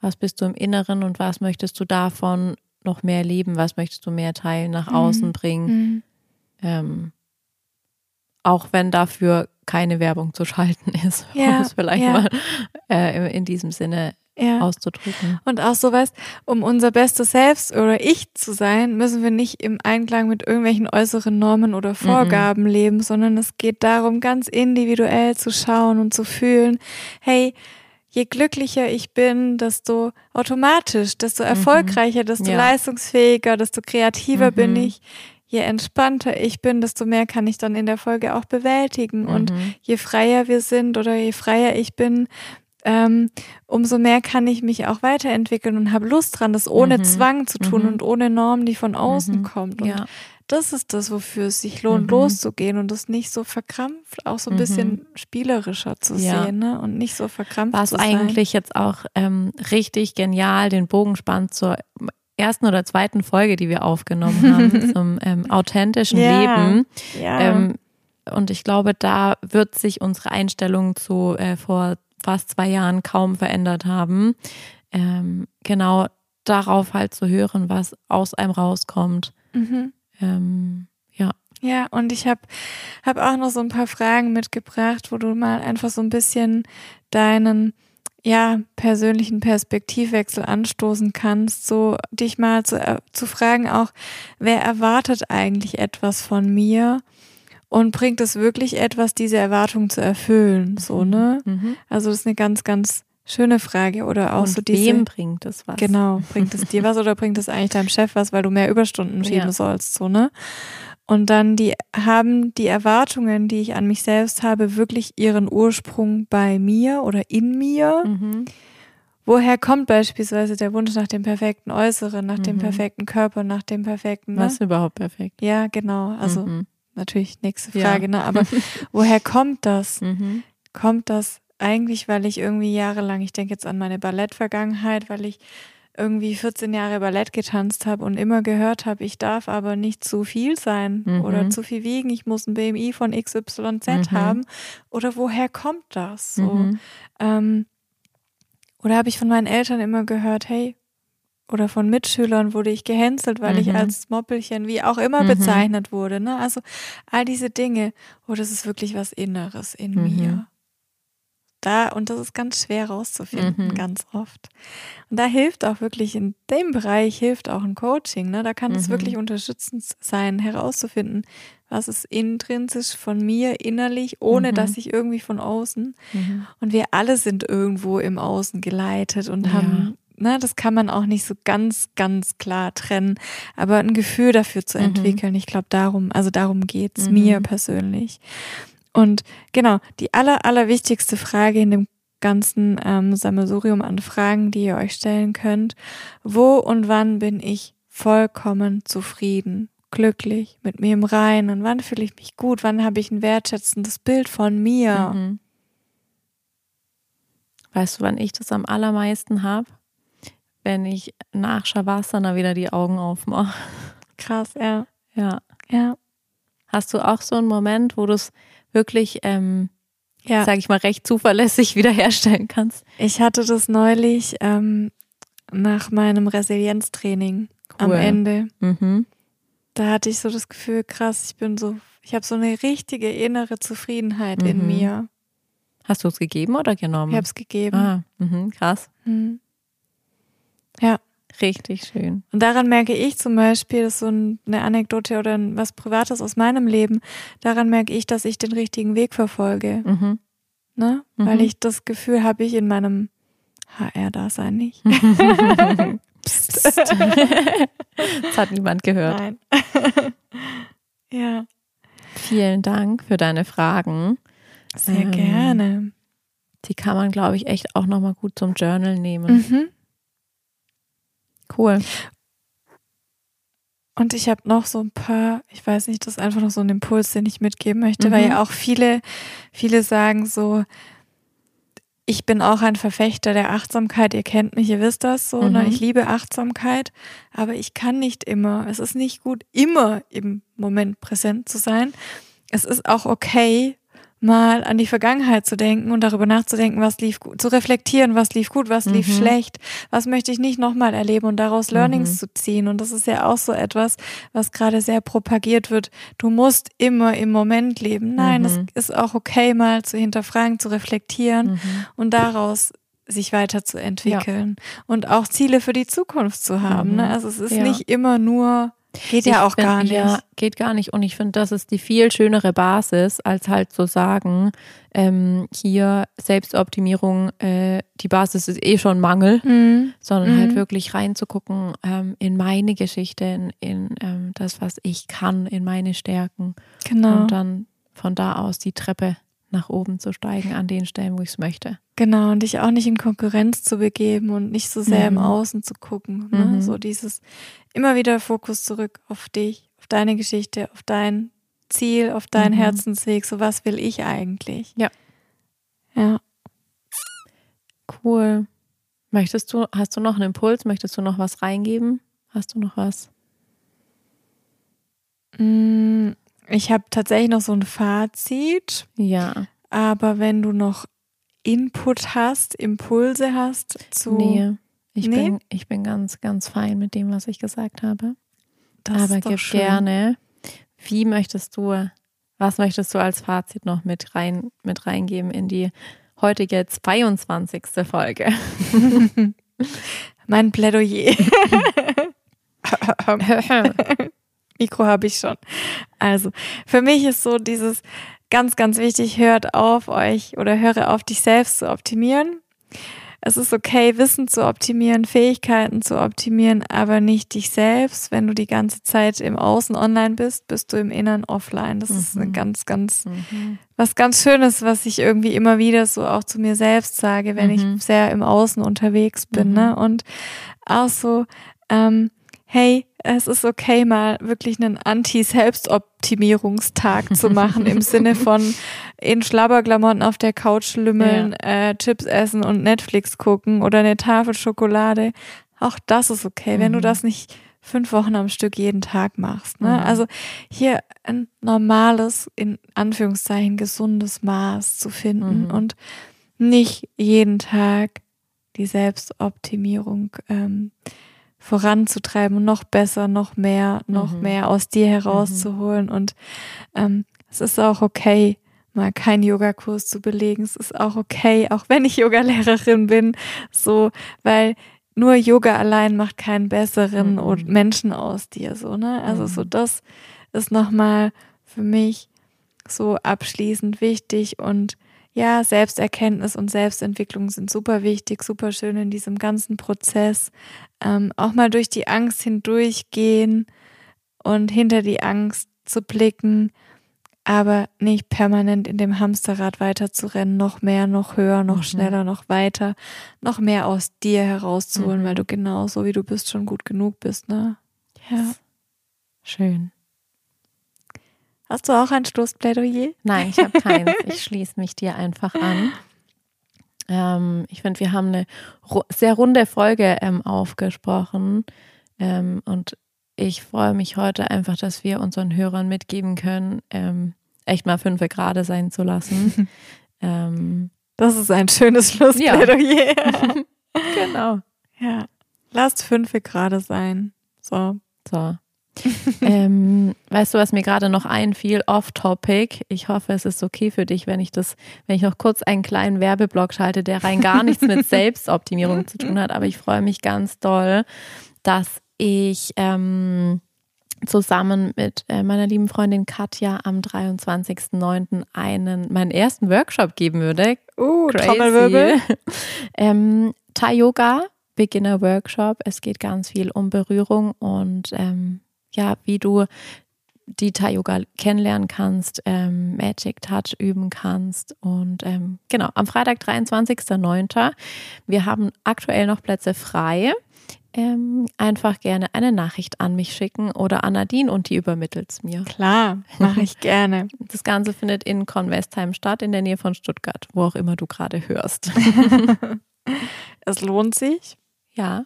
was bist du im Inneren und was möchtest du davon noch mehr leben, was möchtest du mehr teilen, nach Mhm. außen bringen, Mhm. ähm, auch wenn dafür keine Werbung zu schalten ist, um Ja, es vielleicht ja. mal äh, in diesem Sinne Ja. auszudrücken. Und auch so weißt, um unser bestes Selbst oder Ich zu sein, müssen wir nicht im Einklang mit irgendwelchen äußeren Normen oder Vorgaben leben, sondern es geht darum, ganz individuell zu schauen und zu fühlen, hey, je glücklicher ich bin, desto automatisch, desto erfolgreicher, desto Ja. leistungsfähiger, desto kreativer bin Mhm. ich. je entspannter ich bin, desto mehr kann ich dann in der Folge auch bewältigen. Mhm. Und je freier wir sind oder je freier ich bin, ähm, umso mehr kann ich mich auch weiterentwickeln und habe Lust dran, das ohne mhm. Zwang zu tun mhm. und ohne Norm, die von außen mhm. kommt. Und ja. Das ist das, wofür es sich lohnt, mhm. loszugehen und das nicht so verkrampft, auch so ein bisschen mhm. spielerischer zu ja. sehen ne? und nicht so verkrampft War es eigentlich jetzt auch ähm, richtig genial, den Bogen spannt zur ersten oder zweiten Folge, die wir aufgenommen haben, zum ähm, authentischen ja. Leben. Ja. Ähm, und ich glaube, da wird sich unsere Einstellung zu äh, vor fast zwei Jahren kaum verändert haben. Ähm, genau darauf halt zu hören, was aus einem rauskommt. Mhm. Ähm, ja. Ja, und ich habe hab auch noch so ein paar Fragen mitgebracht, wo du mal einfach so ein bisschen deinen ja, persönlichen Perspektivwechsel anstoßen kannst, so dich mal zu, äh, zu fragen auch, wer erwartet eigentlich etwas von mir und bringt es wirklich etwas, diese Erwartung zu erfüllen, so, mhm. ne? Mhm. Also das ist eine ganz, ganz schöne Frage oder auch und so diese. Wem bringt es was? Genau, bringt es dir was oder bringt es eigentlich deinem Chef was, weil du mehr Überstunden schieben ja. sollst, so, ne? Und dann die haben die Erwartungen, die ich an mich selbst habe, wirklich ihren Ursprung bei mir oder in mir. Mhm. Woher kommt beispielsweise der Wunsch nach dem perfekten Äußeren, nach mhm. dem perfekten Körper, nach dem perfekten. Ne? Was überhaupt perfekt? Ja, genau. Also mhm natürlich nächste Frage, ja. ne? Aber woher kommt das? Mhm. Kommt das eigentlich, weil ich irgendwie jahrelang, ich denke jetzt an meine Ballettvergangenheit, weil ich irgendwie 14 Jahre Ballett getanzt habe und immer gehört habe, ich darf aber nicht zu viel sein mhm. oder zu viel wiegen, ich muss ein BMI von XYZ mhm. haben. Oder woher kommt das? So, mhm. ähm, oder habe ich von meinen Eltern immer gehört, hey, oder von Mitschülern wurde ich gehänselt, weil mhm. ich als Moppelchen, wie auch immer, mhm. bezeichnet wurde. Ne? Also all diese Dinge, oh, das ist wirklich was Inneres in mhm. mir. Da, und das ist ganz schwer rauszufinden, mhm. ganz oft. Und da hilft auch wirklich, in dem Bereich hilft auch ein Coaching. Ne? Da kann es mhm. wirklich unterstützend sein, herauszufinden, was ist intrinsisch von mir innerlich, ohne mhm. dass ich irgendwie von außen. Und wir alle sind irgendwo im Außen geleitet und ja. haben ne, das kann man auch nicht so ganz, ganz klar trennen, aber ein Gefühl dafür zu mhm. entwickeln, ich glaube darum, also darum geht's mhm. mir persönlich. Und genau, die aller, aller wichtigste Frage in dem ganzen ähm, Sammelsurium an Fragen, die ihr euch stellen könnt, wo und wann bin ich vollkommen zufrieden? glücklich, mit mir im Reinen? Wann fühle ich mich gut? Wann habe ich ein wertschätzendes Bild von mir? Mhm. Weißt du, wann ich das am allermeisten habe? wenn ich nach Shavasana wieder die Augen aufmache. Krass, ja. Ja. Ja. Hast du auch so einen Moment, wo du es wirklich, ähm, ja. sag ich mal, recht zuverlässig wiederherstellen kannst? Ich hatte das neulich ähm, nach meinem Resilienztraining cool. am Ende. Mhm. Da hatte ich so das Gefühl, krass, ich bin so, ich habe so eine richtige innere Zufriedenheit mhm. in mir. Hast du es gegeben oder genommen? Ich habe es gegeben. Ah, mh, krass. Mhm. Ja. Richtig schön. Und daran merke ich zum Beispiel, das ist so eine Anekdote oder was Privates aus meinem Leben, daran merke ich, dass ich den richtigen Weg verfolge. Mhm. Ne? Mhm. Weil ich das Gefühl habe, ich in meinem HR-Dasein nicht. Psst. das hat niemand gehört. Nein. ja. Vielen Dank für deine Fragen. Sehr ähm, gerne. Die kann man, glaube ich, echt auch nochmal gut zum Journal nehmen. Mhm. Cool. Und ich habe noch so ein paar, ich weiß nicht, das ist einfach noch so ein Impuls, den ich mitgeben möchte, mhm. weil ja auch viele, viele sagen so, ich bin auch ein Verfechter der Achtsamkeit. Ihr kennt mich, ihr wisst das so. Ne? Mhm. Ne? Ich liebe Achtsamkeit, aber ich kann nicht immer. Es ist nicht gut, immer im Moment präsent zu sein. Es ist auch okay, mal an die Vergangenheit zu denken und darüber nachzudenken, was lief gut, zu reflektieren, was lief gut, was lief mhm. schlecht, was möchte ich nicht nochmal erleben und daraus Learnings mhm. zu ziehen. Und das ist ja auch so etwas, was gerade sehr propagiert wird. Du musst immer im Moment leben. Nein, es mhm. ist auch okay, mal zu hinterfragen, zu reflektieren mhm. und daraus sich weiterzuentwickeln ja. und auch Ziele für die Zukunft zu haben. Ne? Mhm. Also es ist ja. nicht immer nur Geht ja auch find, gar nicht. Ja, geht gar nicht. Und ich finde, das ist die viel schönere Basis, als halt zu sagen, ähm, hier Selbstoptimierung, äh, die Basis ist eh schon Mangel, mhm. sondern halt mhm. halt wirklich reinzugucken ähm, in meine Geschichte, in, in ähm, das, was ich kann, in meine Stärken. Genau. Und dann von da aus die Treppe nach oben zu steigen an den Stellen, wo ich es möchte. Genau, und dich auch nicht in Konkurrenz zu begeben und nicht so sehr mhm. im Außen zu gucken. Ne? Mhm. So dieses immer wieder Fokus zurück auf dich, auf deine Geschichte, auf dein Ziel, auf deinen mhm. Herzensweg. So was will ich eigentlich? Ja. Ja. Cool. Möchtest du, hast du noch einen Impuls? Möchtest du noch was reingeben? Hast du noch was? Mm, ich habe tatsächlich noch so ein Fazit. Ja. Aber wenn du noch Input hast, Impulse hast zu. Nee, ich, nee? Bin, ich bin ganz, ganz fein mit dem, was ich gesagt habe. Das Aber gib schön. gerne. Wie möchtest du, was möchtest du als Fazit noch mit rein, mit reingeben in die heutige 22. Folge? mein Plädoyer. Mikro habe ich schon. Also, für mich ist so dieses ganz, ganz wichtig, hört auf euch oder höre auf, dich selbst zu optimieren. Es ist okay, Wissen zu optimieren, Fähigkeiten zu optimieren, aber nicht dich selbst. Wenn du die ganze Zeit im Außen online bist, bist du im Innern offline. Das mhm. ist eine mhm. ganz, ganz, mhm. was ganz Schönes, was ich irgendwie immer wieder so auch zu mir selbst sage, wenn mhm. ich sehr im Außen unterwegs bin. Ne? Mhm. Und auch so, ähm, hey, es ist okay, mal wirklich einen Anti-Selbstoptimierungstag zu machen, im Sinne von in Schlabberklamotten auf der Couch lümmeln, ja. äh, Chips essen und Netflix gucken oder eine Tafel Schokolade. Auch das ist okay, mhm. wenn du mhm. das nicht fünf Wochen am Stück jeden Tag machst. Ne? Mhm. Also hier ein normales, in Anführungszeichen gesundes Maß zu finden mhm. und nicht jeden Tag die Selbstoptimierung ähm, voranzutreiben noch besser, noch mehr, noch mhm. mehr aus dir herauszuholen. Mhm. Und ähm, es ist auch okay, mal keinen Yogakurs zu belegen. Es ist auch okay, auch wenn ich Yogalehrerin bin, so, weil nur Yoga allein macht keinen besseren mhm. Menschen aus dir, so, ne? Also so mhm. das ist nochmal für mich so abschließend wichtig und ja, Selbsterkenntnis und Selbstentwicklung sind super wichtig, super schön in diesem ganzen Prozess. Ähm, auch mal durch die Angst hindurchgehen und hinter die Angst zu blicken, aber nicht permanent in dem Hamsterrad weiterzurennen, noch mehr, noch höher, noch mhm. schneller, noch weiter, noch mehr aus dir herauszuholen, mhm. weil du genauso wie du bist schon gut genug bist, ne? Ja. Schön. Hast du auch ein Schlussplädoyer? Nein, ich habe keins. Ich schließe mich dir einfach an. Ähm, ich finde, wir haben eine sehr runde Folge ähm, aufgesprochen. Ähm, und ich freue mich heute einfach, dass wir unseren Hörern mitgeben können, ähm, echt mal fünf Grade sein zu lassen. Ähm, das ist ein schönes Schlussplädoyer. Ja. genau. Ja. Lasst fünf Grade sein. So. So. ähm, weißt du, was mir gerade noch einfiel, off-topic. Ich hoffe, es ist okay für dich, wenn ich das, wenn ich noch kurz einen kleinen Werbeblock schalte, der rein gar nichts mit Selbstoptimierung zu tun hat. Aber ich freue mich ganz doll, dass ich ähm, zusammen mit äh, meiner lieben Freundin Katja am 23.09. einen meinen ersten Workshop geben würde. Uh, Trommelwirbel. ähm, Thai Yoga Beginner Workshop. Es geht ganz viel um Berührung und ähm, ja, wie du die Thai-Yoga kennenlernen kannst, ähm, Magic Touch üben kannst. Und ähm, genau, am Freitag, 23.09. Wir haben aktuell noch Plätze frei. Ähm, einfach gerne eine Nachricht an mich schicken oder an Nadine und die übermittelt es mir. Klar, mache ich gerne. Das Ganze findet in Convestheim statt, in der Nähe von Stuttgart, wo auch immer du gerade hörst. es lohnt sich. Ja.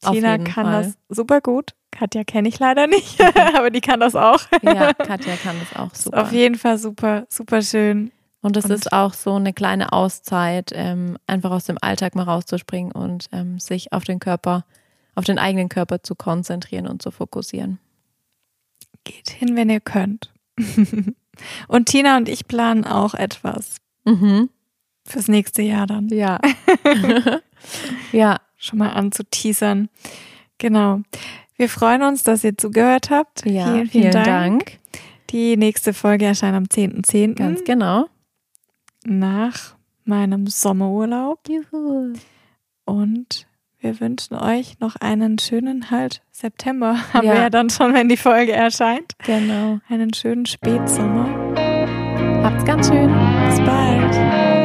Tina kann Fall. das super gut. Katja kenne ich leider nicht, aber die kann das auch. ja, Katja kann das auch super. Auf jeden Fall super, super schön. Und es ist auch so eine kleine Auszeit, ähm, einfach aus dem Alltag mal rauszuspringen und ähm, sich auf den Körper, auf den eigenen Körper zu konzentrieren und zu fokussieren. Geht hin, wenn ihr könnt. und Tina und ich planen auch etwas. Mhm. Fürs nächste Jahr dann. Ja. ja. Schon mal anzuteasern. Genau. Wir freuen uns, dass ihr zugehört habt. Ja, vielen, vielen, vielen Dank. Dank. Die nächste Folge erscheint am 10.10. .10. Ganz genau. Nach meinem Sommerurlaub. Juhu. Und wir wünschen euch noch einen schönen halt September. Haben ja. wir ja dann schon, wenn die Folge erscheint. Genau. Einen schönen Spätsommer. Habt's ganz schön. Bis bald.